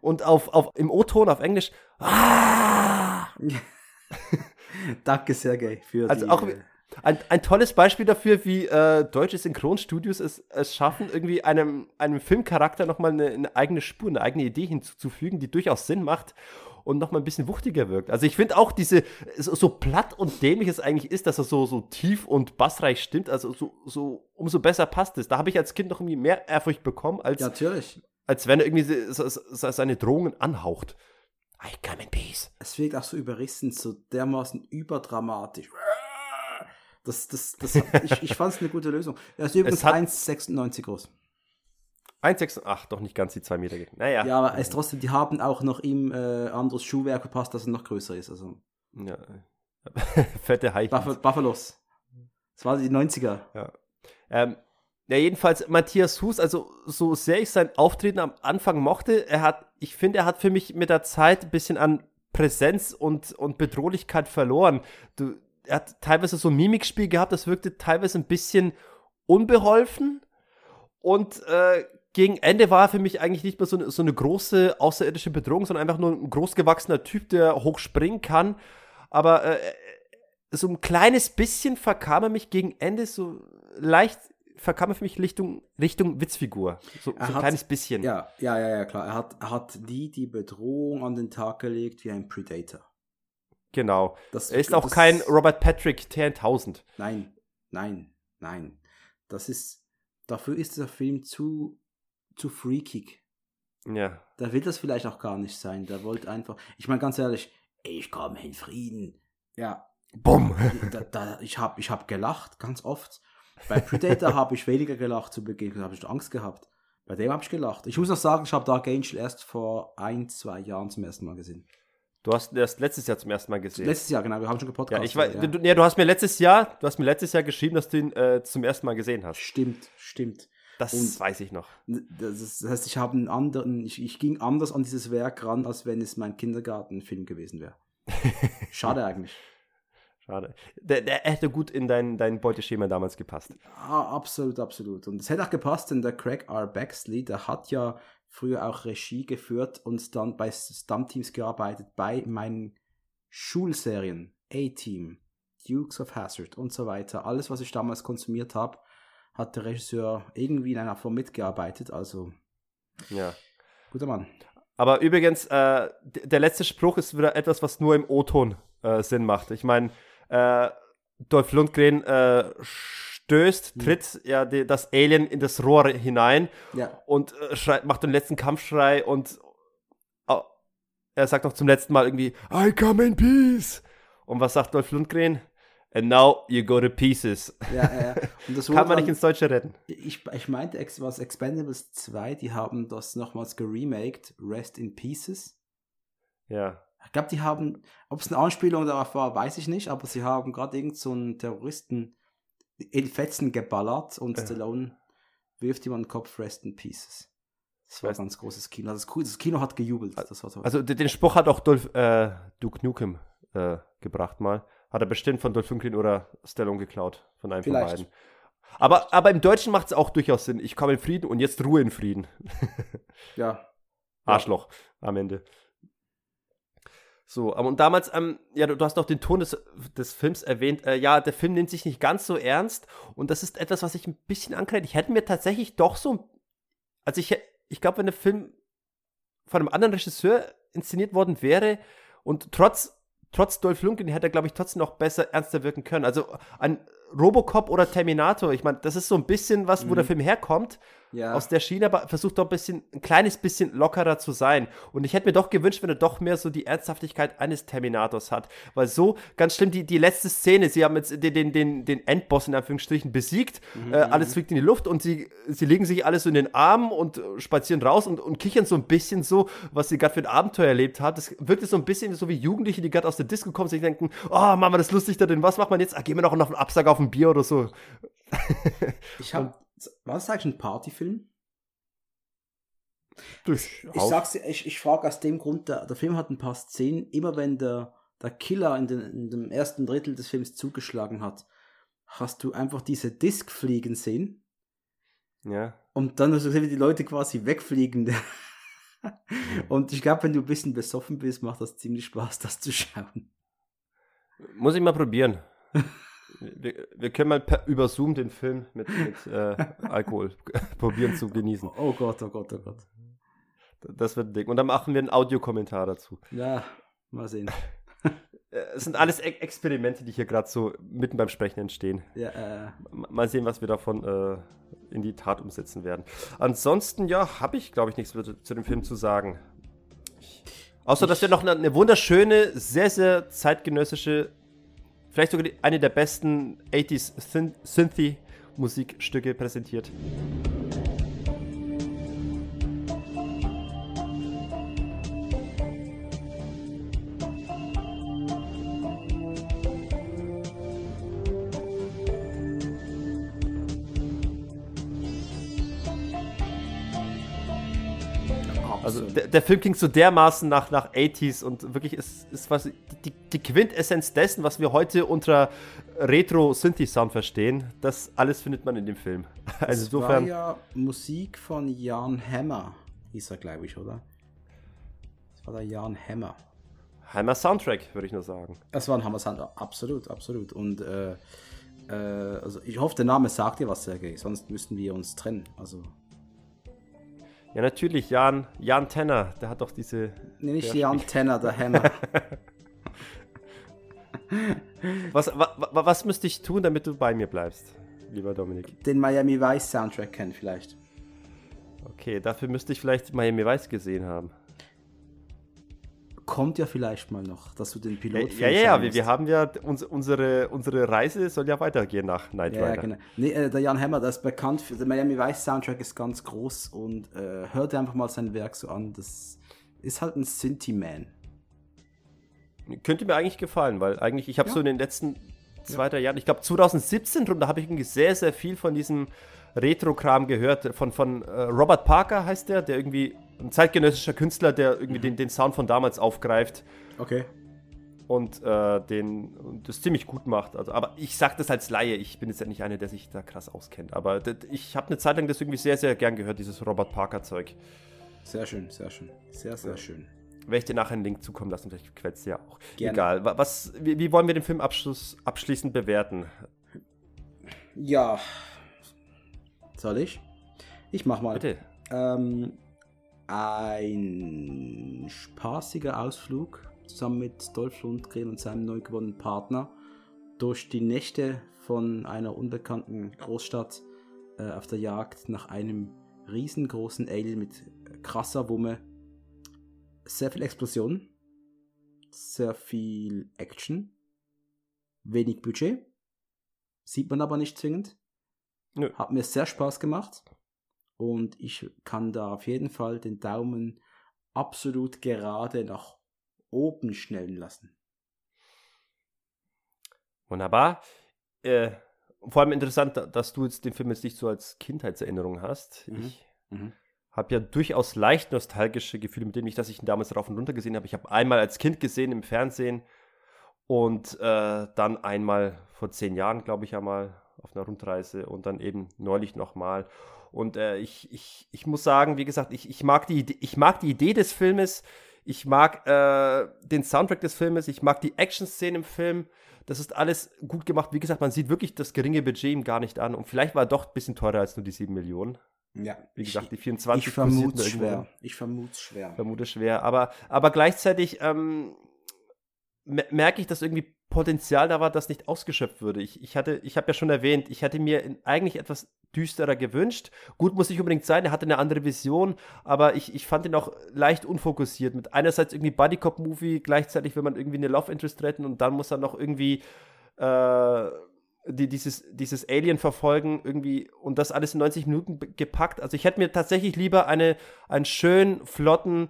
und auf, auf, im O-Ton auf Englisch. Danke, Sergej, für Also die, auch ein, ein tolles Beispiel dafür, wie äh, deutsche Synchronstudios es, es schaffen, irgendwie einem, einem Filmcharakter nochmal eine, eine eigene Spur, eine eigene Idee hinzuzufügen, die durchaus Sinn macht und nochmal ein bisschen wuchtiger wirkt. Also ich finde auch diese, so, so platt und dämlich es eigentlich ist, dass er so, so tief und bassreich stimmt, also so, so umso besser passt es. Da habe ich als Kind noch irgendwie mehr Ehrfurcht bekommen, als, natürlich. als wenn er irgendwie so, so seine Drohungen anhaucht. I come in peace. Es wirkt auch so überrissen, so dermaßen überdramatisch. Das, das, das, ich, ich fand es eine gute Lösung. Er ist übrigens Es hat- 1,96 groß. 1,68, doch nicht ganz die 2 Meter. Naja. Ja, aber es trotzdem, die haben auch noch ihm äh, anderes Schuhwerk verpasst, dass er noch größer ist. Also ja. Fette High. Buff Buffalos. Das war die 90er. Ähm, ja, jedenfalls Matthias Hus, also so sehr ich sein Auftreten am Anfang mochte, er hat, ich finde, er hat für mich mit der Zeit ein bisschen an Präsenz und, und Bedrohlichkeit verloren. Du, er hat teilweise so ein Mimikspiel gehabt, das wirkte teilweise ein bisschen unbeholfen und äh, gegen Ende war er für mich eigentlich nicht mehr so eine, so eine große außerirdische Bedrohung, sondern einfach nur ein großgewachsener Typ, der hoch springen kann. Aber äh, so ein kleines bisschen verkam er mich gegen Ende so leicht, verkam er für mich Richtung, Richtung Witzfigur. So, so ein hat- kleines bisschen. Ja, ja, ja, klar. Er hat, er hat nie die Bedrohung an den Tag gelegt wie ein Predator. Genau. Das, Er ist auch kein Robert Patrick T1000. Nein, nein, nein. Das ist, dafür ist der Film zu, zu freakig. Ja. Da will das vielleicht auch gar nicht sein. Der wollte einfach, ich meine ganz ehrlich, ich komme in Frieden. Ja, Bumm. da, da, ich habe ich hab gelacht, ganz oft. Bei Predator habe ich weniger gelacht zu Beginn, da habe ich Angst gehabt. Bei dem habe ich gelacht. Ich muss noch sagen, ich habe Dark Angel erst vor ein, zwei Jahren zum ersten Mal gesehen. Du hast erst letztes Jahr zum ersten Mal gesehen. Letztes Jahr, genau, wir haben schon ja, gepodcastet. ich weiß, Du, ja, du hast mir letztes Jahr, du hast mir letztes Jahr geschrieben, dass du ihn äh, zum ersten Mal gesehen hast. Stimmt, stimmt. Das Und- weiß ich noch. Das, heißt, ich habe einen anderen, ich, ich ging anders an dieses Werk ran, als wenn es mein Kindergartenfilm gewesen wäre. Schade eigentlich. Schade. Der, der hätte gut in dein, dein Beuteschema damals gepasst. Ah, absolut, absolut. Und es hätte auch gepasst, denn der Craig R. Baxley, der hat ja früher auch Regie geführt und dann bei Stunt-Teams gearbeitet, bei meinen Schulserien, A-Team, Dukes of Hazzard und so weiter. Alles, was ich damals konsumiert habe, hat der Regisseur irgendwie in einer Form mitgearbeitet. Also, Ja. guter Mann. Aber übrigens, äh, der letzte Spruch ist wieder etwas, was nur im O-Ton äh, Sinn macht. Ich meine, äh, Dolph Lundgren äh, stößt, tritt ja die, das Alien in das Rohr hinein Ja, und äh, schreit, macht den letzten Kampfschrei und au- er sagt noch zum letzten Mal irgendwie, I come in peace. Und was sagt Dolph Lundgren? And now you go to pieces. ja, ja. ja. Kann man nicht ins Deutsche retten. Ich, ich meinte, was Expendables 2, die haben das nochmals geremaked, Rest in Pieces. Ja. Ich glaube, die haben, ob es eine Anspielung darauf war, weiß ich nicht, aber sie haben gerade irgend so einen Terroristen in Fetzen geballert und Ja. Stallone wirft ihm an den Kopf Rest in Pieces. Das war ein ganz großes Kino. Das, das Kino hat gejubelt. Also den Spruch hat auch Dolph, äh, Duke Nukem äh, gebracht mal. Hat er bestimmt von Dolph Lundgren oder Stallone geklaut. Von einem Vielleicht. von beiden. Aber, aber im Deutschen macht es auch durchaus Sinn. Ich komme in Frieden und jetzt Ruhe in Frieden. ja. Arschloch am Ende. So, aber und damals, ähm, ja, du, du hast noch den Ton des, des Films erwähnt. Äh, ja, der Film nimmt sich nicht ganz so ernst und das ist etwas, was ich ein bisschen ankreide. Ich hätte mir tatsächlich doch so, also ich, ich glaube, wenn der Film von einem anderen Regisseur inszeniert worden wäre und trotz, trotz Dolph Lundgren hätte er, glaube ich, trotzdem noch besser, ernster wirken können. Also ein Robocop oder Terminator, ich meine, das ist so ein bisschen was, wo Mhm. der Film herkommt, ja. aus der Schiene, aber versucht doch ein bisschen, ein kleines bisschen lockerer zu sein. Und ich hätte mir doch gewünscht, wenn er doch mehr so die Ernsthaftigkeit eines Terminators hat. Weil so, ganz schlimm, die, die letzte Szene, sie haben jetzt den, den, den, den Endboss in Anführungsstrichen besiegt, mhm. äh, alles fliegt in die Luft und sie, sie legen sich alles so in den Arm und spazieren raus und, und kichern so ein bisschen so, was sie gerade für ein Abenteuer erlebt hat. Das wirkt so ein bisschen so wie Jugendliche, die gerade aus der Disco kommen, sich denken, oh, machen wir das lustig da denn, was macht man jetzt? Ah, gehen wir noch noch einen Absack auf ein Bier oder so. ich habe war das eigentlich ein Partyfilm? Ich, ich sag's ich, ich frage aus dem Grund, der, der Film hat ein paar Szenen, immer wenn der, der Killer in, den, in dem ersten Drittel des Films zugeschlagen hat, hast du einfach diese Disc fliegen sehen. Ja. Und dann hast du gesehen, wie die Leute quasi wegfliegen. Und ich glaube, wenn du ein bisschen besoffen bist, macht das ziemlich Spaß, das zu schauen. Muss ich mal probieren. Wir, wir, können mal per, über Zoom den Film mit, mit äh, Alkohol probieren zu genießen. Oh Gott, oh Gott, oh Gott. Das wird dick. Und dann machen wir einen Audiokommentar dazu. Ja, mal sehen. Es sind alles e Experimente, die hier gerade so mitten beim Sprechen entstehen. Ja, äh. Mal sehen, was wir davon äh, in die Tat umsetzen werden. Ansonsten, ja, habe ich, glaube ich, nichts zu, zu, dem Film zu sagen. Außer, dass wir noch eine, eine wunderschöne, sehr, sehr zeitgenössische vielleicht sogar eine der besten 80s Synthy-Musikstücke präsentiert. Also der, der, Film klingt so dermaßen nach, nach 80s und wirklich ist, ist was die, die Quintessenz dessen, was wir heute unter Retro-Synthi-Sound verstehen. Das alles findet man in dem Film. Also das insofern. war ja Musik von Jan Hammer, hieß er, glaube ich, oder? Das war der Jan Hammer. Hammer Soundtrack, würde ich nur sagen. Das war ein Hammer Soundtrack, absolut, absolut. Und äh, äh, also ich hoffe, der Name sagt dir was, Sergej, sonst müssten wir uns trennen. Also ja, natürlich, Jan, Jan Tenner, der hat doch diese. Nee, nicht Jan Tenner, der Hammer. was, wa, was müsste ich tun, damit du bei mir bleibst, lieber Dominik? Den Miami Vice Soundtrack kennen, vielleicht. Okay, dafür müsste ich vielleicht Miami Vice gesehen haben kommt ja vielleicht mal noch, dass du den Pilot Ja, ja, ja, wir, wir, haben ja uns, unsere, unsere Reise soll ja weitergehen nach Night Rider. Ja, genau. Nee, äh, der Jan Hammer, der ist bekannt für der Miami Vice Soundtrack ist ganz groß und äh, hört einfach mal sein Werk so an. Das ist halt ein Synthie Man. Könnte mir eigentlich gefallen, weil eigentlich ich habe ja. so in den letzten zwei, drei Jahren, ich glaube 2017 drum, da habe ich irgendwie sehr, sehr viel von diesem Retro-Kram gehört. Von, von äh, Robert Parker heißt der, der irgendwie ein zeitgenössischer Künstler, der irgendwie mhm. den, den Sound von damals aufgreift. Okay. Und äh, den das ziemlich gut macht. Also, aber ich sage das als Laie, ich bin jetzt ja nicht einer, der sich da krass auskennt. Aber das, ich habe eine Zeit lang das irgendwie sehr, sehr gern gehört, dieses Robert Parker-Zeug. Sehr schön, sehr schön. Sehr, sehr ja. schön. Werde ich dir nachher einen Link zukommen lassen, vielleicht quetscht ja auch. Gerne. Egal. Was, wie, wie, wollen wir den Film abschließend bewerten? Ja. Soll ich? Ich mach mal. Bitte. Ähm, ein spaßiger Ausflug zusammen mit Dolph Lundgren und seinem neu gewonnenen Partner durch die Nächte von einer unbekannten Großstadt äh, auf der Jagd nach einem riesengroßen Alien mit krasser Wumme. Sehr viel Explosion, sehr viel Action, wenig Budget, sieht man aber nicht zwingend. Nö. Hat mir sehr Spaß gemacht. Und ich kann da auf jeden Fall den Daumen absolut gerade nach oben schnellen lassen. Wunderbar. Äh, vor allem interessant, dass du jetzt den Film jetzt nicht so als Kindheitserinnerung hast. Mhm. Ich mhm. habe ja durchaus leicht nostalgische Gefühle mit dem, nicht, dass ich ihn damals rauf und runter gesehen habe. Ich habe einmal als Kind gesehen im Fernsehen und äh, dann einmal vor zehn Jahren, glaube ich, einmal auf einer Rundreise und dann eben neulich nochmal. Und äh, ich, ich, ich muss sagen, wie gesagt, ich, ich, mag die, ich mag die Idee des Filmes, ich mag äh, den Soundtrack des Filmes, ich mag die Action-Szenen im Film. Das ist alles gut gemacht. Wie gesagt, man sieht wirklich das geringe Budget ihm gar nicht an. Und vielleicht war er doch ein bisschen teurer als nur die 7 Millionen. Ja. Wie gesagt, die 24 Ich vermute schwer. Ich vermute schwer. Vermute schwer. Aber, aber gleichzeitig, ähm, merke ich, dass irgendwie Potenzial da war, das nicht ausgeschöpft würde. Ich, ich hatte, ich habe ja schon erwähnt, ich hätte mir eigentlich etwas düsterer gewünscht. Gut, muss nicht unbedingt sein, er hatte eine andere Vision, aber ich, ich fand ihn auch leicht unfokussiert. Mit einerseits irgendwie Bodycop-Movie, gleichzeitig will man irgendwie eine Love Interest retten und dann muss er noch irgendwie äh, die, dieses, dieses Alien verfolgen, irgendwie und das alles in 90 Minuten gepackt. Also ich hätte mir tatsächlich lieber eine, einen schönen, flotten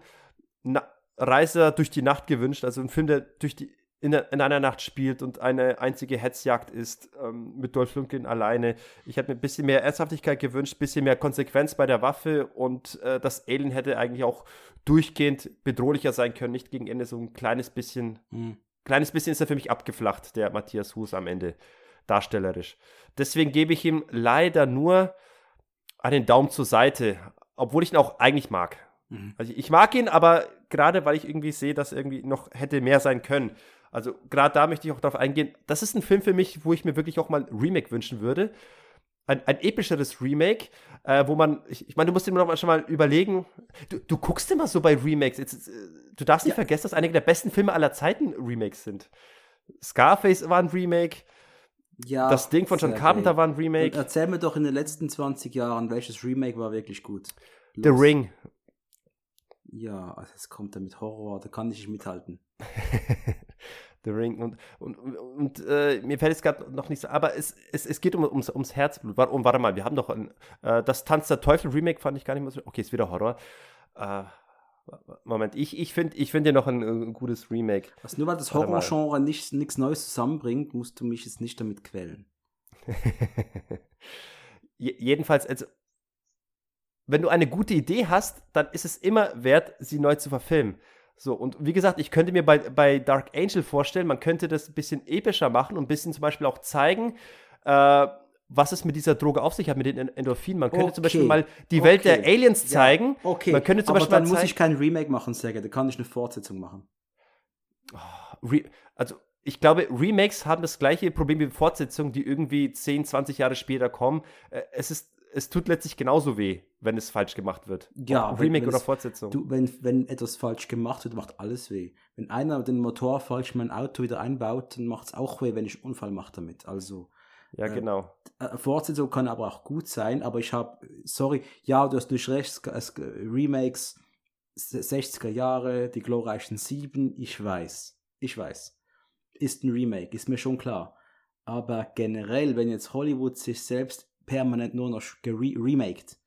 Na Reiser durch die Nacht gewünscht, also einen Film, der durch die in, in, einer Nacht spielt und eine einzige Hetzjagd ist ähm, mit Dolph Lundgren alleine. Ich hätte mir ein bisschen mehr Ernsthaftigkeit gewünscht, ein bisschen mehr Konsequenz bei der Waffe und äh, das Alien hätte eigentlich auch durchgehend bedrohlicher sein können, nicht gegen Ende so ein kleines bisschen, mhm. kleines bisschen ist er für mich abgeflacht, der Matthias Hus am Ende darstellerisch. Deswegen gebe ich ihm leider nur einen Daumen zur Seite, obwohl ich ihn auch eigentlich mag. Mhm. Also ich mag ihn, aber gerade weil ich irgendwie sehe, dass irgendwie noch hätte mehr sein können. Also gerade da möchte ich auch darauf eingehen. Das ist ein Film für mich, wo ich mir wirklich auch mal ein Remake wünschen würde. Ein, ein epischeres Remake, äh, wo man, ich, ich meine, du musst dir noch mal schon mal überlegen, du, du guckst immer so bei Remakes. Jetzt, äh, du darfst nicht ja. vergessen, dass einige der besten Filme aller Zeiten Remakes sind. Scarface war ein Remake. Ja, das Ding von John Carpenter war ein Remake. Und erzähl mir doch in den letzten 20 Jahren, welches Remake war wirklich gut. Los. The Ring ja, also es kommt da mit Horror, da kann ich nicht mithalten. The Ring und, und, und äh, mir fällt es gerade noch nicht so, aber es, es, es geht um, ums, ums Herzblut. Warte, um, warte mal, wir haben doch ein, äh, das Tanz der Teufel Remake fand ich gar nicht mehr so. Okay, ist wieder Horror. Äh, Moment, ich, ich finde ich find ja noch ein, ein, gutes Remake. Was nur weil das Horrorgenre nichts Neues zusammenbringt, musst du mich jetzt nicht damit quälen. Jedenfalls, also wenn du eine gute Idee hast, dann ist es immer wert, sie neu zu verfilmen. So, und wie gesagt, ich könnte mir bei, bei Dark Angel vorstellen, man könnte das ein bisschen epischer machen und ein bisschen zum Beispiel auch zeigen, äh, was es mit dieser Droge auf sich hat, mit den Endorphinen. Man könnte okay. zum Beispiel mal die Welt der Aliens zeigen. Ja. Okay, man könnte zum aber Beispiel dann muss ich kein Remake machen, Sergej, da kann ich eine Fortsetzung machen. Oh, also, ich glaube, Remakes haben das gleiche Problem wie Fortsetzungen, die irgendwie 10, 20 Jahre später kommen. Äh, es ist es tut letztlich genauso weh, wenn es falsch gemacht wird. Ja, Ob Remake oder Fortsetzung. Du, wenn, wenn etwas falsch gemacht wird, macht alles weh. Wenn einer den Motor falsch in mein Auto wieder einbaut, dann macht es auch weh, wenn ich einen Unfall mache damit. Also. Ja, äh, genau. Äh, Fortsetzung kann aber auch gut sein, aber ich habe, sorry, ja, du hast durch recht, es, Remakes, 60er Jahre, die glorreichen Sieben, ich weiß, ich weiß. Ist ein Remake, ist mir schon klar. Aber generell, wenn jetzt Hollywood sich selbst permanent nur noch remaked.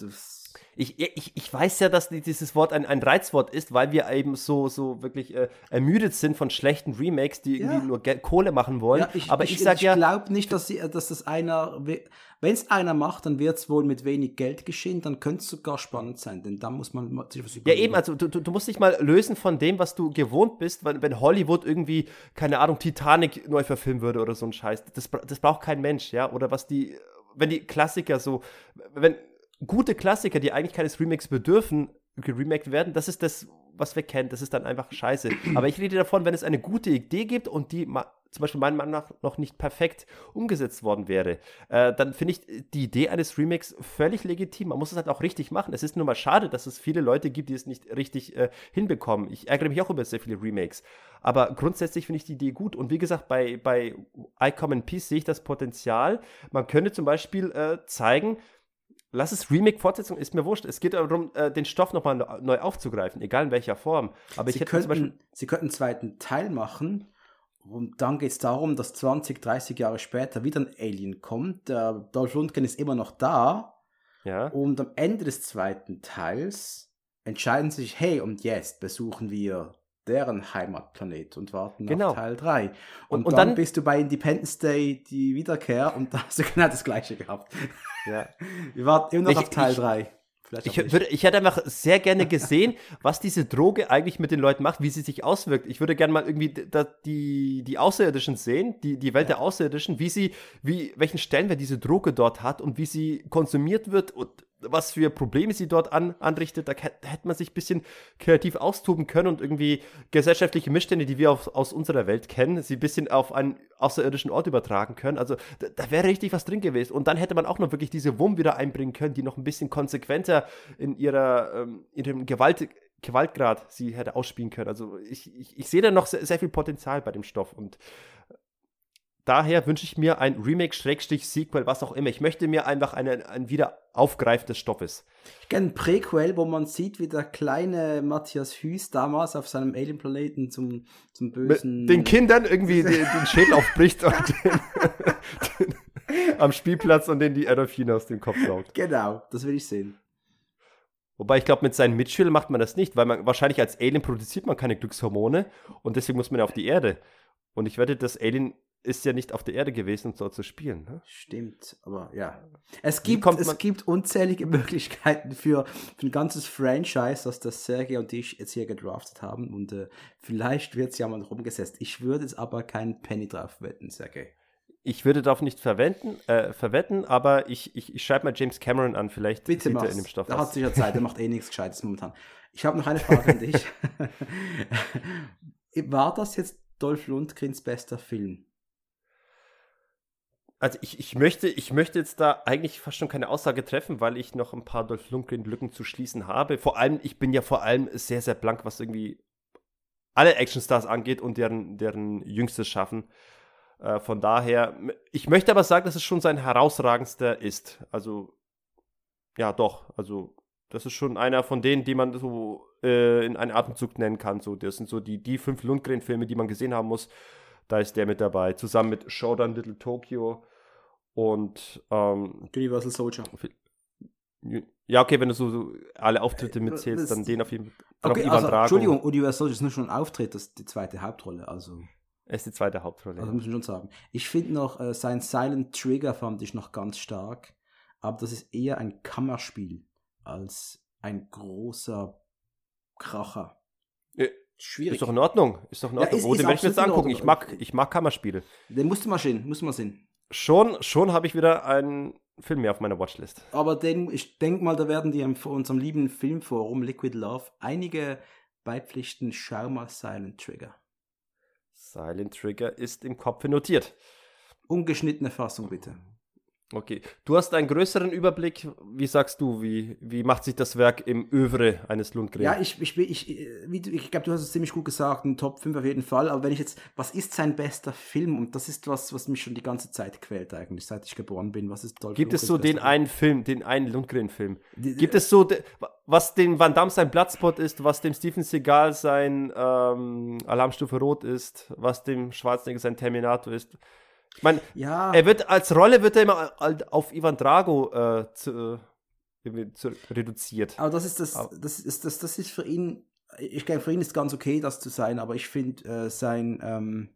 Das ich, ich, ich weiß ja, dass dieses Wort ein, ein Reizwort ist, weil wir eben so, so wirklich äh, ermüdet sind von schlechten Remakes, die irgendwie ja. nur Geld, Kohle machen wollen. Ja, ich, Aber ich, ich sage ja. Ich glaube nicht, dass, sie, dass das einer, wenn es einer macht, dann wird es wohl mit wenig Geld geschehen, dann könnte es sogar spannend sein, denn da muss man sich was überlegen. Ja, eben, also du, du musst dich mal lösen von dem, was du gewohnt bist, wenn, wenn Hollywood irgendwie, keine Ahnung, Titanic neu verfilmen würde oder so ein Scheiß. Das, das braucht kein Mensch, ja. Oder was die wenn die Klassiker so, wenn gute Klassiker, die eigentlich keines Remakes bedürfen, geremaked werden, das ist das, was wir kennen. Das ist dann einfach scheiße. Aber ich rede davon, wenn es eine gute Idee gibt und die zum Beispiel meiner Meinung nach noch nicht perfekt umgesetzt worden wäre, äh, dann finde ich die Idee eines Remakes völlig legitim. Man muss es halt auch richtig machen. Es ist nur mal schade, dass es viele Leute gibt, die es nicht richtig äh, hinbekommen. Ich ärgere mich auch über sehr viele Remakes. Aber grundsätzlich finde ich die Idee gut. Und wie gesagt, bei, bei I Come in Peace sehe ich das Potenzial. Man könnte zum Beispiel äh, zeigen, Lass es Remake-Fortsetzung, ist mir wurscht. Es geht darum, äh, den Stoff nochmal neu aufzugreifen, egal in welcher Form. Aber Sie, könnten, Sie könnten einen zweiten Teil machen und dann geht es darum, dass 20, 30 Jahre später wieder ein Alien kommt. Der Dolph Lundgren ist immer noch da. Ja. Und am Ende des zweiten Teils entscheiden sie sich, hey, und jetzt besuchen wir deren Heimatplanet und warten genau. auf Teil 3. Und, und, und dann, dann, bist du bei Independence Day die Wiederkehr und da hast du genau das gleiche gehabt. Ja. wir warten immer noch ich, auf Teil ich, 3. Ich, würde, ich hätte einfach sehr gerne gesehen, was diese Droge eigentlich mit den Leuten macht, wie sie sich auswirkt. Ich würde gerne mal irgendwie da, die, die Außerirdischen sehen, die, die Welt ja. der Außerirdischen, wie sie, wie, welchen Stellenwert diese Droge dort hat und wie sie konsumiert wird und was für Probleme sie dort an, anrichtet. Da, hätte man sich ein bisschen kreativ austoben können und irgendwie gesellschaftliche Missstände, die wir auf, aus unserer Welt kennen, sie ein bisschen auf einen außerirdischen Ort übertragen können. Also da, da wäre richtig was drin gewesen. Und dann hätte man auch noch wirklich diese Wum wieder einbringen können, die noch ein bisschen konsequenter in ihrer ähm, ihrem Gewalt Gewaltgrad sie hätte ausspielen können. Also ich, ich, ich sehe da noch sehr, sehr viel Potenzial bei dem Stoff und daher wünsche ich mir ein Remake, Schrägstrich, Sequel, was auch immer. Ich möchte mir einfach eine, ein Wiederaufgreifen des Stoffes. Ich kenne ein Prequel, wo man sieht, wie der kleine Matthias Hüß damals auf seinem Alien-Planeten zum, zum bösen. Den Kindern irgendwie den, den Schädel aufbricht und den, den, am Spielplatz und den die Endorphine aus dem Kopf saugt. Genau, das will ich sehen. Wobei ich glaube, mit seinen Mitschülern macht man das nicht, weil man wahrscheinlich als Alien produziert man keine Glückshormone und deswegen muss man ja auf die Erde. Und ich wette, das Alien ist ja nicht auf der Erde gewesen, um dort zu spielen. Ne? Stimmt, aber ja. Es gibt, es gibt unzählige Möglichkeiten für, für ein ganzes Franchise, das das Sergei und ich jetzt hier gedraftet haben. Und äh, vielleicht wird es ja mal rumgesetzt. Ich würde jetzt aber keinen Penny drauf wetten, Sergei. Ich würde darauf nicht verwenden, äh, verwetten, aber ich, ich, ich schreibe mal James Cameron an, vielleicht Bitte er in dem Stoff. Er hat sicher Zeit, er macht eh nichts Gescheites momentan. Ich habe noch eine Frage an dich. War das jetzt Dolph Lundgrens bester Film? Also ich, ich, möchte, ich möchte jetzt da eigentlich fast schon keine Aussage treffen, weil ich noch ein paar Dolph Lundgren-Lücken zu schließen habe. Vor allem, ich bin ja vor allem sehr, sehr blank, was irgendwie alle Actionstars angeht und deren, deren jüngstes Schaffen. Äh, von daher, ich möchte aber sagen, dass es schon sein herausragendster ist. Also, ja, doch. Also, das ist schon einer von denen, die man so äh, in einen Atemzug nennen kann. So, das sind so die, die fünf Lundgren-Filme, die man gesehen haben muss. Da ist der mit dabei, zusammen mit Showdown Little Tokyo und ähm, Universal Soldier. Ja, okay, wenn du so, so alle Auftritte äh, mitzählst, dann den auf jeden Fall. Okay, also, Entschuldigung, Universal Soldier ist nur schon ein Auftritt, das ist die zweite Hauptrolle. Also. Er ist die zweite Hauptrolle. Also ja. muss man schon sagen. Ich finde noch, äh, sein Silent Trigger fand ich noch ganz stark, aber das ist eher ein Kammerspiel als ein großer Kracher. Schwierig. Ist doch in Ordnung. Ist doch in Ordnung. Ja, ist, oh, den werde ich mir jetzt angucken. Ich mag, ich mag Kammerspiele. Den musst du mal sehen. Musst du mal sehen. Schon, schon habe ich wieder einen Film mehr auf meiner Watchlist. Aber den, ich denke mal, da werden die vor unserem lieben Filmforum Liquid Love einige beipflichten. Schau mal Silent Trigger. Silent Trigger ist im Kopf notiert. Ungeschnittene Fassung bitte. Okay, du hast einen größeren Überblick. Wie sagst du, wie, wie macht sich das Werk im Övre eines Lundgren? Ja, ich, ich, ich, ich, ich glaube, du hast es ziemlich gut gesagt, ein Top 5 auf jeden Fall. Aber wenn ich jetzt, was ist sein bester Film? Und das ist was, was mich schon die ganze Zeit quält eigentlich, seit ich geboren bin. Was ist Dolph Gibt es so den einen Film, den einen Lundgren-Film? Gibt es so, was dem Van Damme sein Bloodspot ist, was dem Steven Seagal sein ähm, Alarmstufe Rot ist, was dem Schwarzenegger sein Terminator ist? Ich meine, ja. er wird als Rolle wird er immer auf Ivan Drago äh, zu, äh, zu, reduziert. Aber das ist das, das ist das, das ist für ihn, ich glaube, für ihn ist ganz okay, das zu sein, aber ich finde äh, sein, ähm,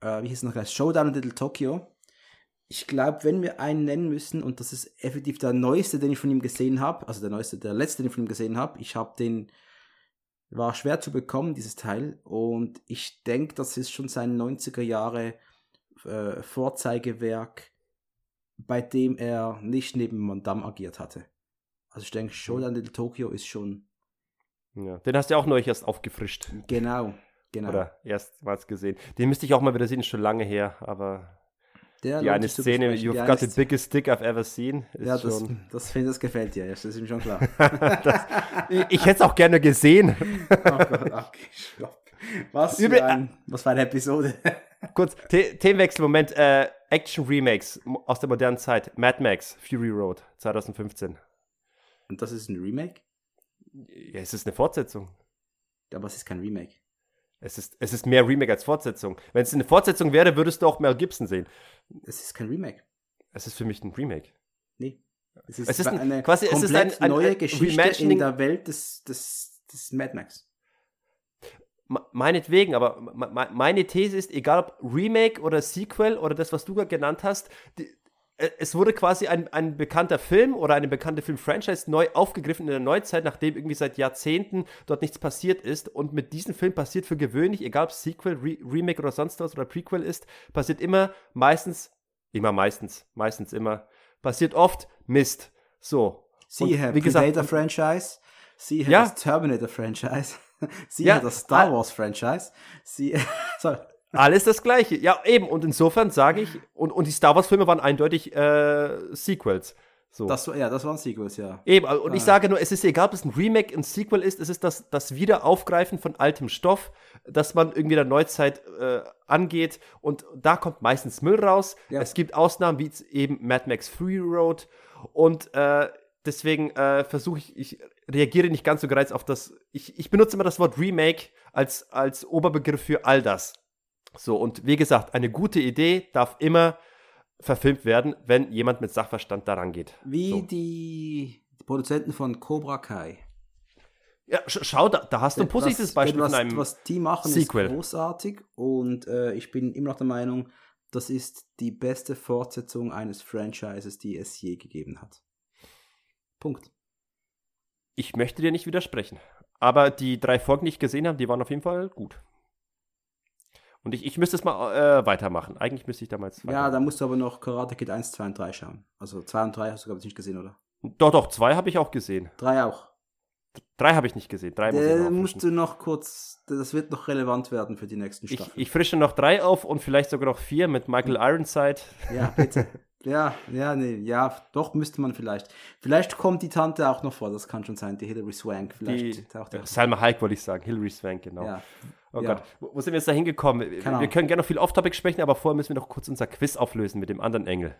äh, wie hieß es noch gleich, Showdown in Little Tokyo. Ich glaube, wenn wir einen nennen müssen, und das ist effektiv der neueste, den ich von ihm gesehen habe, also der neueste, der letzte, den ich von ihm gesehen habe, ich habe den, war schwer zu bekommen, dieses Teil, und ich denke, das ist schon sein 90er Jahre äh, Vorzeigewerk, bei dem er nicht neben Mondam agiert hatte. Also ich denke, Showdown Little Tokyo ist schon. Ja, den hast du ja auch neulich erst aufgefrischt. Genau, genau. Oder erstmals gesehen. Den müsste ich auch mal wieder sehen, schon lange her, aber der die eine Szene, you've got the biggest dick I've ever seen. ja, das, schon... das, das, gefällt dir, das ist ihm schon klar. das, ich, hätte es auch gerne gesehen. oh Gott, okay, was, für ein, was für eine Episode. Kurz, The Themenwechsel, Moment. Äh, Action-Remakes aus der modernen Zeit. Mad Max, Fury Road, 2015. Und das ist ein Remake? Ja, es ist eine Fortsetzung. Aber es ist kein Remake. Es ist, es ist mehr Remake als Fortsetzung. Wenn es eine Fortsetzung wäre, würdest du auch Mel Gibson sehen. Es ist kein Remake. Es ist für mich ein Remake. Nee. Es ist, es ist eine quasi, komplett es ist ein, ein, neue Geschichte in der Welt des, des, des Mad Max meinetwegen, aber meine These ist, egal ob Remake oder Sequel oder das, was du gerade genannt hast, die, äh, es wurde quasi ein, ein bekannter Film oder eine bekannte Film-Franchise neu aufgegriffen in der Neuzeit, nachdem irgendwie seit Jahrzehnten dort nichts passiert ist. Und mit diesem Film passiert für gewöhnlich, egal ob Sequel, Re Remake oder sonst was oder Prequel ist, passiert immer meistens, immer meistens, meistens immer, passiert oft Mist. So. Sie, Herr Predator-Franchise, Sie, Herr ja. Terminator-Franchise. Sie ja, hat das Star Wars Franchise. Sie, sorry. Alles das Gleiche. Ja, eben. Und insofern sage ich, und, und die Star Wars-Filme waren eindeutig äh, Sequels. So. Das, ja, das waren Sequels, ja. Eben, und ich Ah. sage nur, es ist egal, ob es ein Remake, ein Sequel ist, es ist das, das Wiederaufgreifen von altem Stoff, dass man irgendwie der Neuzeit äh, angeht und da kommt meistens Müll raus. Ja. Es gibt Ausnahmen, wie eben Mad Max Fury Road und äh, deswegen äh, versuche ich, ich reagiere nicht ganz so gereizt auf das, ich, ich benutze immer das Wort Remake als, als Oberbegriff für all das. So, und wie gesagt, eine gute Idee darf immer verfilmt werden, wenn jemand mit Sachverstand daran geht. Wie So. die Produzenten von Cobra Kai. Ja, sch schau, da, da hast du ein positives Beispiel was, von einem. was die machen, Sequel. ist großartig und äh, ich bin immer noch der Meinung, das ist die beste Fortsetzung eines Franchises, die es je gegeben hat. Punkt. Ich möchte dir nicht widersprechen. Aber die drei Folgen, die ich gesehen habe, die waren auf jeden Fall gut. Und ich, ich müsste es mal äh, weitermachen. Eigentlich müsste ich damals. Ja, da musst du aber noch Karate Kid 1, 2 und 3 schauen. Also 2 und 3 hast du, glaube ich, nicht gesehen, oder? Doch, doch, zwei habe ich auch gesehen. 3 auch. Drei habe ich nicht gesehen. Drei muss ich Da noch musst du noch kurz, das wird noch relevant werden für die nächsten ich, Staffeln. ich frische noch drei auf und vielleicht sogar noch vier mit Michael Ironside. Ja, bitte. ja, ja, nee, ja, doch müsste man vielleicht. Vielleicht kommt die Tante auch noch vor, das kann schon sein, die Hilary Swank. Vielleicht Die, taucht auch. äh, Salma Hayek wollte ich sagen. Hilary Swank, genau. Ja. Oh Ja. Gott, wo sind wir jetzt da hingekommen? Wir, Keine wir können gerne noch viel Off-Topic sprechen, aber vorher müssen wir noch kurz unser Quiz auflösen mit dem anderen Engel.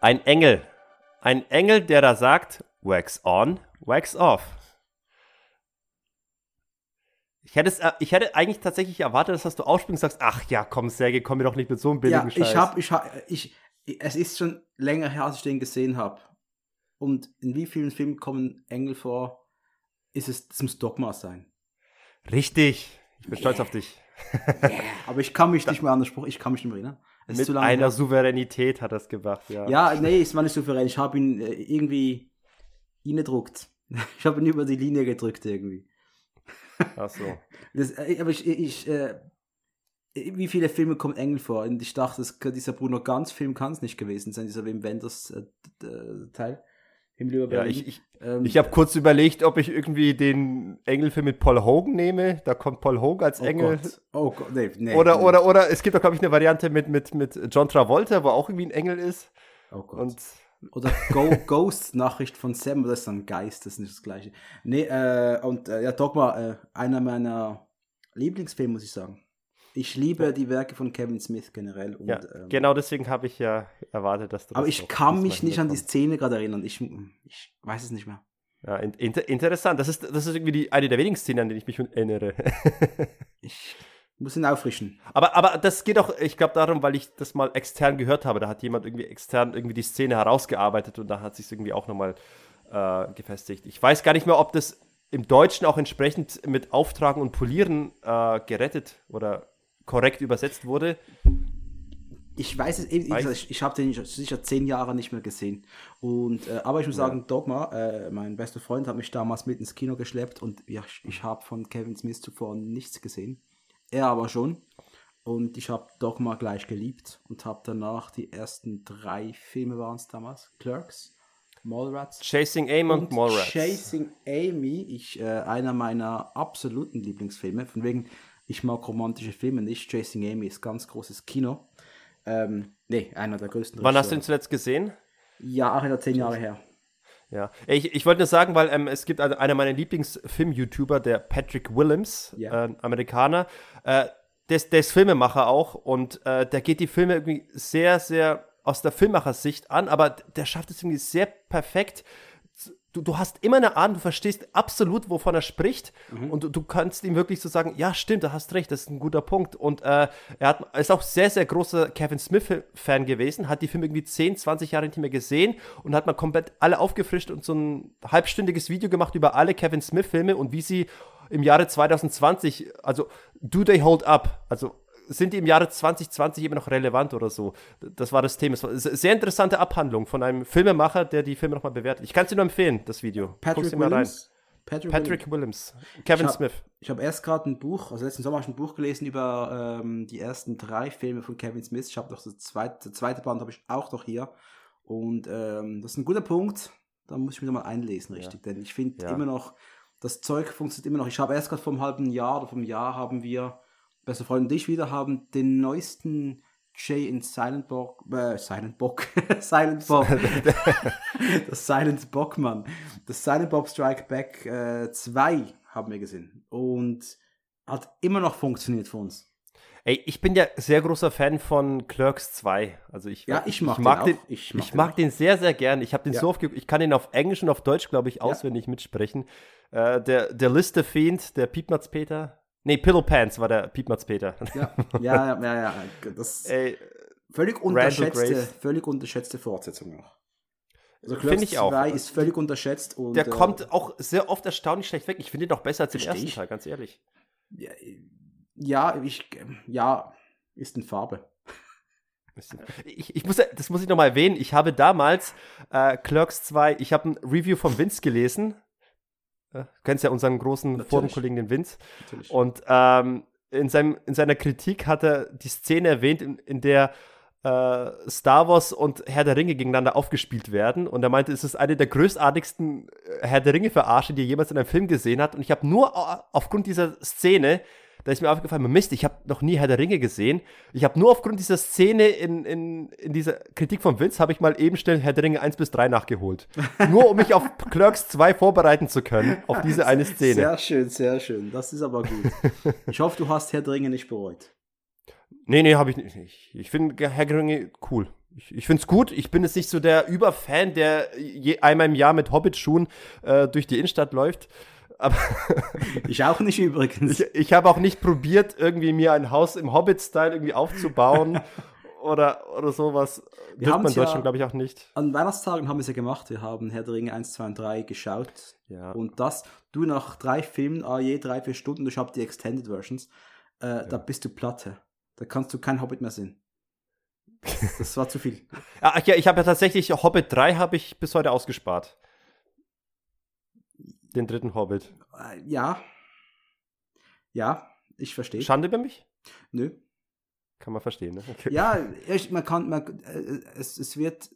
Ein Engel. Ein Engel, der da sagt, wax on, wax off. Ich hätte, es, äh, ich hätte eigentlich tatsächlich erwartet, dass du ausspringst und sagst, ach ja, komm, Sergej, komm mir doch nicht mit so einem billigen Ja, Scheiß. ich habe, ich habe, ich, es ist schon länger her, als ich den gesehen habe. Und in wie vielen Filmen kommen Engel vor? Ist es, das muss Dogma sein. Richtig. Ich bin stolz auf dich. Aber ich kann mich nicht mehr an den Spruch, ich kann mich nicht mehr erinnern. Es Mit einer her. Souveränität hat das gemacht, ja. Ja, nee, es war nicht souverän. Ich habe ihn äh, irgendwie gedruckt. Ich habe ihn über die Linie gedrückt irgendwie. Ach so. Das, äh, aber ich, ich äh, wie viele Filme kommen Engel vor? Und ich dachte, das, dieser Bruno Ganz-Film kann es nicht gewesen sein, dieser Wim Wenders äh, d- Teil. Ja, ich, ich, Ähm, ich habe kurz überlegt, ob ich irgendwie den Engelfilm mit Paul Hogan nehme. Da kommt Paul Hogan als oh Engel. Gott. Oh Gott, nee, nee. Oder, nee. oder, oder es gibt doch, glaube ich, eine Variante mit, mit, mit John Travolta, wo auch irgendwie ein Engel ist. Oh Gott. Und Oder Go Ghost Nachricht von Sam, das ist dann Geist, das ist nicht das gleiche. Nee, äh, und äh, ja, Dogma, äh, einer meiner Lieblingsfilme, muss ich sagen. Ich liebe die Werke von Kevin Smith generell. Und, ja, ähm, genau deswegen habe ich ja erwartet, dass du Aber das ich kann mich nicht an die. Szene gerade erinnern. Ich, ich weiß es nicht mehr. Ja, in, inter, interessant. Das ist, das ist irgendwie die, eine der wenigen Szenen, an die ich mich erinnere. Ich muss ihn auffrischen. Aber, aber das geht auch, ich glaube, darum, weil ich das mal extern gehört habe. Da hat jemand irgendwie extern irgendwie die Szene herausgearbeitet und da hat sich irgendwie auch nochmal äh, gefestigt. Ich weiß gar nicht mehr, ob das im Deutschen auch entsprechend mit Auftragen und Polieren äh, gerettet oder korrekt übersetzt wurde. Ich weiß es eben, Weiß- ich, ich habe den sicher zehn Jahre nicht mehr gesehen. Und, äh, aber ich muss sagen, Dogma, äh, mein bester Freund hat mich damals mit ins Kino geschleppt und ja, ich, ich habe von Kevin Smith zuvor nichts gesehen. Er aber schon. Und ich habe Dogma gleich geliebt und habe danach die ersten drei Filme waren es damals. Clerks, Mallrats Chasing Aim und, und Mallrats. Chasing Amy, ich, äh, einer meiner absoluten Lieblingsfilme. Von wegen, ich mag romantische Filme nicht. Chasing Amy ist ganz großes Kino. Ähm, nee, einer der größten Wann hast du ihn Regisseure. zuletzt gesehen? Ja, auch wieder zehn Jahre her. Ja, ich, ich wollte nur sagen, weil ähm, es gibt also einer meiner Lieblingsfilm-YouTuber, der Patrick Willems, Ja. äh, Amerikaner. Äh, der, ist- der ist Filmemacher auch und äh, der geht die Filme irgendwie sehr, sehr aus der Filmemachersicht an, aber der schafft es irgendwie sehr perfekt. Du, du hast immer eine Ahnung, du verstehst absolut, wovon er spricht und du, du kannst ihm wirklich so sagen, ja, stimmt, du hast recht, das ist ein guter Punkt. Und äh, er hat, ist auch sehr, sehr großer Kevin Smith-Fan gewesen, hat die Filme irgendwie 10, 20 Jahre nicht mehr gesehen und hat mal komplett alle aufgefrischt und so ein halbstündiges Video gemacht über alle Kevin Smith-Filme und wie sie im Jahre 2020, also do they hold up? Also sind die im Jahre 2020 immer noch relevant oder so? Das war das Thema. Es war eine sehr interessante Abhandlung von einem Filmemacher, der die Filme nochmal bewertet. Ich kann es dir nur empfehlen, das Video. Guck's Patrick rein. Williams. Patrick, Patrick Willems. Kevin Ich hab- Smith. Ich habe erst gerade ein Buch, also letzten Sommer habe ich ein Buch gelesen über ähm, die ersten drei Filme von Kevin Smith. Ich habe noch das zweite, das zweite Band habe ich auch noch hier. Und ähm, das ist ein guter Punkt. Da muss ich mich nochmal einlesen, richtig. Denn ich finde Ja. immer noch, Das Zeug funktioniert immer noch. Ich habe erst gerade vor einem halben Jahr oder vom Jahr haben wir, beste Freund und ich wieder, haben den neuesten Jay in Silent Bock, äh, Silent Bock, Silent Bob, das Silent Bock, Mann. Das Silent Bob Strike Back 2 äh, haben wir gesehen. Und hat immer noch funktioniert für uns. Ey, ich bin ja sehr großer Fan von Clerks 2. Also ich, ja, ich mag, ich mag den, den, ich mag, ich mag den, sehr, sehr gern. Ich habe den ja. so oft, ich kann den auf Englisch und auf Deutsch, glaube ich, auswendig ja. mitsprechen. Äh, der, der Liste Fiend, der Piepmatz Peter. Nee, Pillow Pants war der Piepmatz Peter. Ja, ja, ja, ja. Das Ey, völlig unterschätzte, völlig unterschätzte Fortsetzung noch. Also Finde ich auch. 2 ist völlig unterschätzt. Und, der äh, kommt auch sehr oft erstaunlich schlecht weg. Ich finde ihn doch besser als den ersten Teil, ganz ehrlich. Ja, ja, ich, ja, ist in Farbe. Ich, ich muss, das muss ich nochmal erwähnen. Ich habe damals äh, Clerks 2, ich habe ein Review von Vince gelesen. Äh, du kennst ja unseren großen Forenkollegen, den Vince. Natürlich. Und ähm, in, seinem, in seiner Kritik hat er die Szene erwähnt, in, in der äh, Star Wars und Herr der Ringe gegeneinander aufgespielt werden. Und er meinte, es ist eine der größtartigsten äh, Herr der Ringe-Verarsche, die er jemals in einem Film gesehen hat. Und ich habe nur aufgrund dieser Szene da ist mir aufgefallen, Mist, ich habe noch nie Herr der Ringe gesehen. Ich habe nur aufgrund dieser Szene in, in, in dieser Kritik von Vince, habe ich mal eben schnell Herr der Ringe 1 bis 3 nachgeholt. nur um mich auf Clerks 2 vorbereiten zu können, auf diese eine Szene. Sehr schön, sehr schön. Das ist aber gut. Ich hoffe, du hast Herr der Ringe nicht bereut. Nee, nee, habe ich nicht. Ich, ich finde Herr der Ringe cool. Ich, ich finde es gut. Ich bin jetzt nicht so der Überfan, der je, einmal im Jahr mit Hobbit-Schuhen äh, durch die Innenstadt läuft. Aber ich auch nicht übrigens. Ich, ich habe auch nicht probiert, irgendwie mir ein Haus im Hobbit-Style irgendwie aufzubauen oder, oder sowas. Wir haben man in Deutschland, ja, glaube ich, auch nicht. An Weihnachtstagen haben wir es ja gemacht. Wir haben Herr der Ringe 1, 2 und 3 geschaut. Ja. Und das, du nach drei Filmen, ah, je drei, vier Stunden, ich habe die Extended Versions, äh, ja. da bist du platte. Da kannst du kein Hobbit mehr sehen. Das war zu viel. Ach ja, ich habe ja tatsächlich Hobbit 3 habe ich bis heute ausgespart. Den dritten Hobbit. Äh, ja. Ja, ich verstehe. Schande über mich? Nö. Kann man verstehen, ne? Okay. Ja, man kann, man, äh, es, es wird,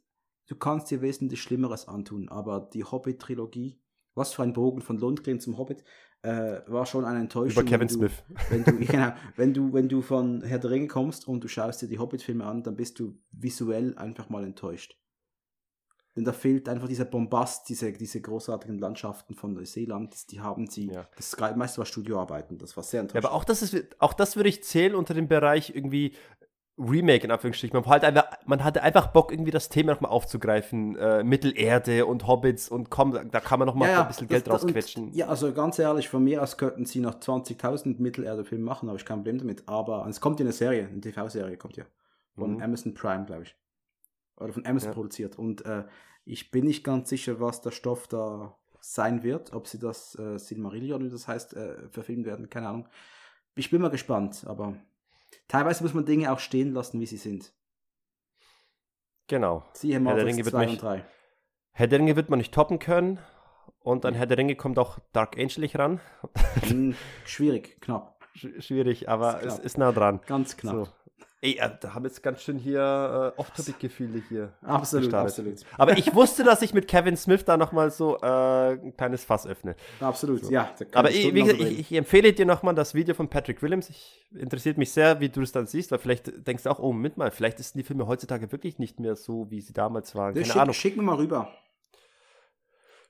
du kannst dir wesentlich Schlimmeres antun, aber die Hobbit-Trilogie, was für ein Bogen von Lundgren zum Hobbit, äh, war schon eine Enttäuschung. Über Kevin wenn du, Smith. Wenn du, genau, wenn du, wenn du von Herr der Ringe kommst und du schaust dir die Hobbit-Filme an, dann bist du visuell einfach mal enttäuscht. Denn da fehlt einfach dieser Bombast, diese, diese großartigen Landschaften von Neuseeland, die haben sie, ja. das meiste war Studioarbeiten, das war sehr enttäuschend. Ja, aber auch das, ist, auch das würde ich zählen unter dem Bereich irgendwie Remake in Anführungsstrichen. Man, halt einfach, man hatte einfach Bock, irgendwie das Thema nochmal aufzugreifen. Äh, Mittelerde und Hobbits und komm, da kann man nochmal ja, ein bisschen das, Geld rausquetschen. ja, also ganz ehrlich, von mir aus könnten sie noch 20.000 Mittelerde-Filme machen, habe ich kein Problem damit. Aber es kommt ja eine Serie, eine TV-Serie kommt ja. Von mhm. Amazon Prime, glaube ich oder von Amazon ja. produziert. Und äh, ich bin nicht ganz sicher, was der Stoff da sein wird, ob sie das äh, Silmarillion, wie das heißt, äh, verfilmen werden, keine Ahnung. Ich bin mal gespannt, aber teilweise muss man Dinge auch stehen lassen, wie sie sind. Genau. Siehe Marvel 2 und 3. Herr der Ringe wird man nicht toppen können und an Herr der Ringe kommt auch Dark Angel nicht ran. Hm, schwierig, knapp. Schwierig, aber es ist nah dran. Ganz knapp. So. Ey, äh, da haben jetzt ganz schön hier äh, Off-Topic-Gefühle hier. Absolut, absolut. Aber ich wusste, dass ich mit Kevin Smith da nochmal so äh, ein kleines Fass öffne. Absolut, so. ja. Aber ich, wie gesagt, ich, ich, empfehle dir nochmal das Video von Patrick Williams. Ich, interessiert mich sehr, wie du es dann siehst, weil vielleicht denkst du auch, oh, mit mal, vielleicht sind die Filme heutzutage wirklich nicht mehr so, wie sie damals waren. Keine schick, Ahnung. Schick mir mal rüber.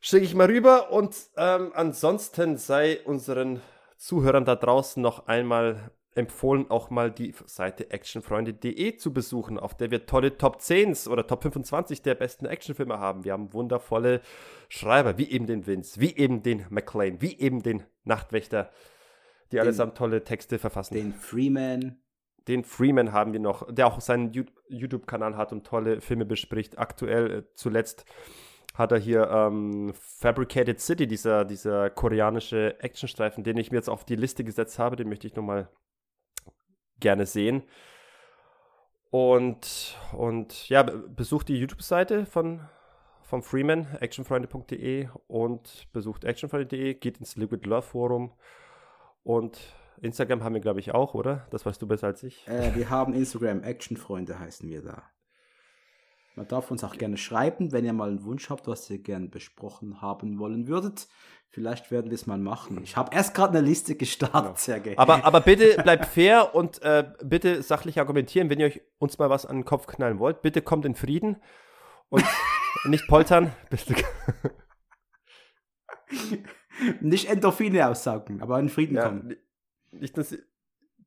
Schicke ich mal rüber und ähm, ansonsten sei unseren Zuhörern da draußen noch einmal empfohlen, auch mal die Seite actionfreunde.de zu besuchen, auf der wir tolle Top 10s oder Top 25 der besten Actionfilme haben. Wir haben wundervolle Schreiber, wie eben den Vince, wie eben den McLean, wie eben den Nachtwächter, die den, allesamt tolle Texte verfassen. Den Freeman. Den Freeman haben wir noch, der auch seinen YouTube-Kanal hat und tolle Filme bespricht. Aktuell äh, zuletzt hat er hier ähm, Fabricated City, dieser, dieser koreanische Actionstreifen, den ich mir jetzt auf die Liste gesetzt habe, den möchte ich nochmal gerne sehen. Und, und ja, besucht die YouTube-Seite von vom Freeman, actionfreunde.de und besucht actionfreunde.de, geht ins Liquid Love Forum und Instagram haben wir, glaube ich, auch, oder? Das weißt du besser als ich. Äh, wir haben Instagram, Actionfreunde heißen wir da. Man darf uns auch gerne schreiben, wenn ihr mal einen Wunsch habt, was ihr gerne besprochen haben wollen würdet. Vielleicht werden wir es mal machen. Ich habe erst gerade eine Liste gestartet, Sergej. Aber, aber bitte bleibt fair und äh, bitte sachlich argumentieren, wenn ihr euch uns mal was an den Kopf knallen wollt. Bitte kommt in Frieden und nicht poltern. Nicht Endorphine aussaugen, aber in Frieden Ja, kommen. nicht, dass,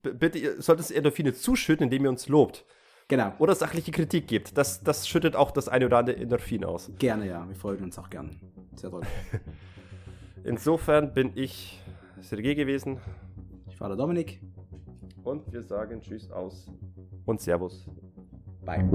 bitte, ihr solltet Endorphine zuschütten, indem ihr uns lobt. Genau. Oder sachliche Kritik gebt. Das, das schüttet auch das eine oder andere Endorphin aus. Gerne, ja. Wir folgen uns auch gern. Sehr toll. Insofern bin ich Sergej gewesen Ich war der Dominik. und wir sagen Tschüss aus und Servus. Bye.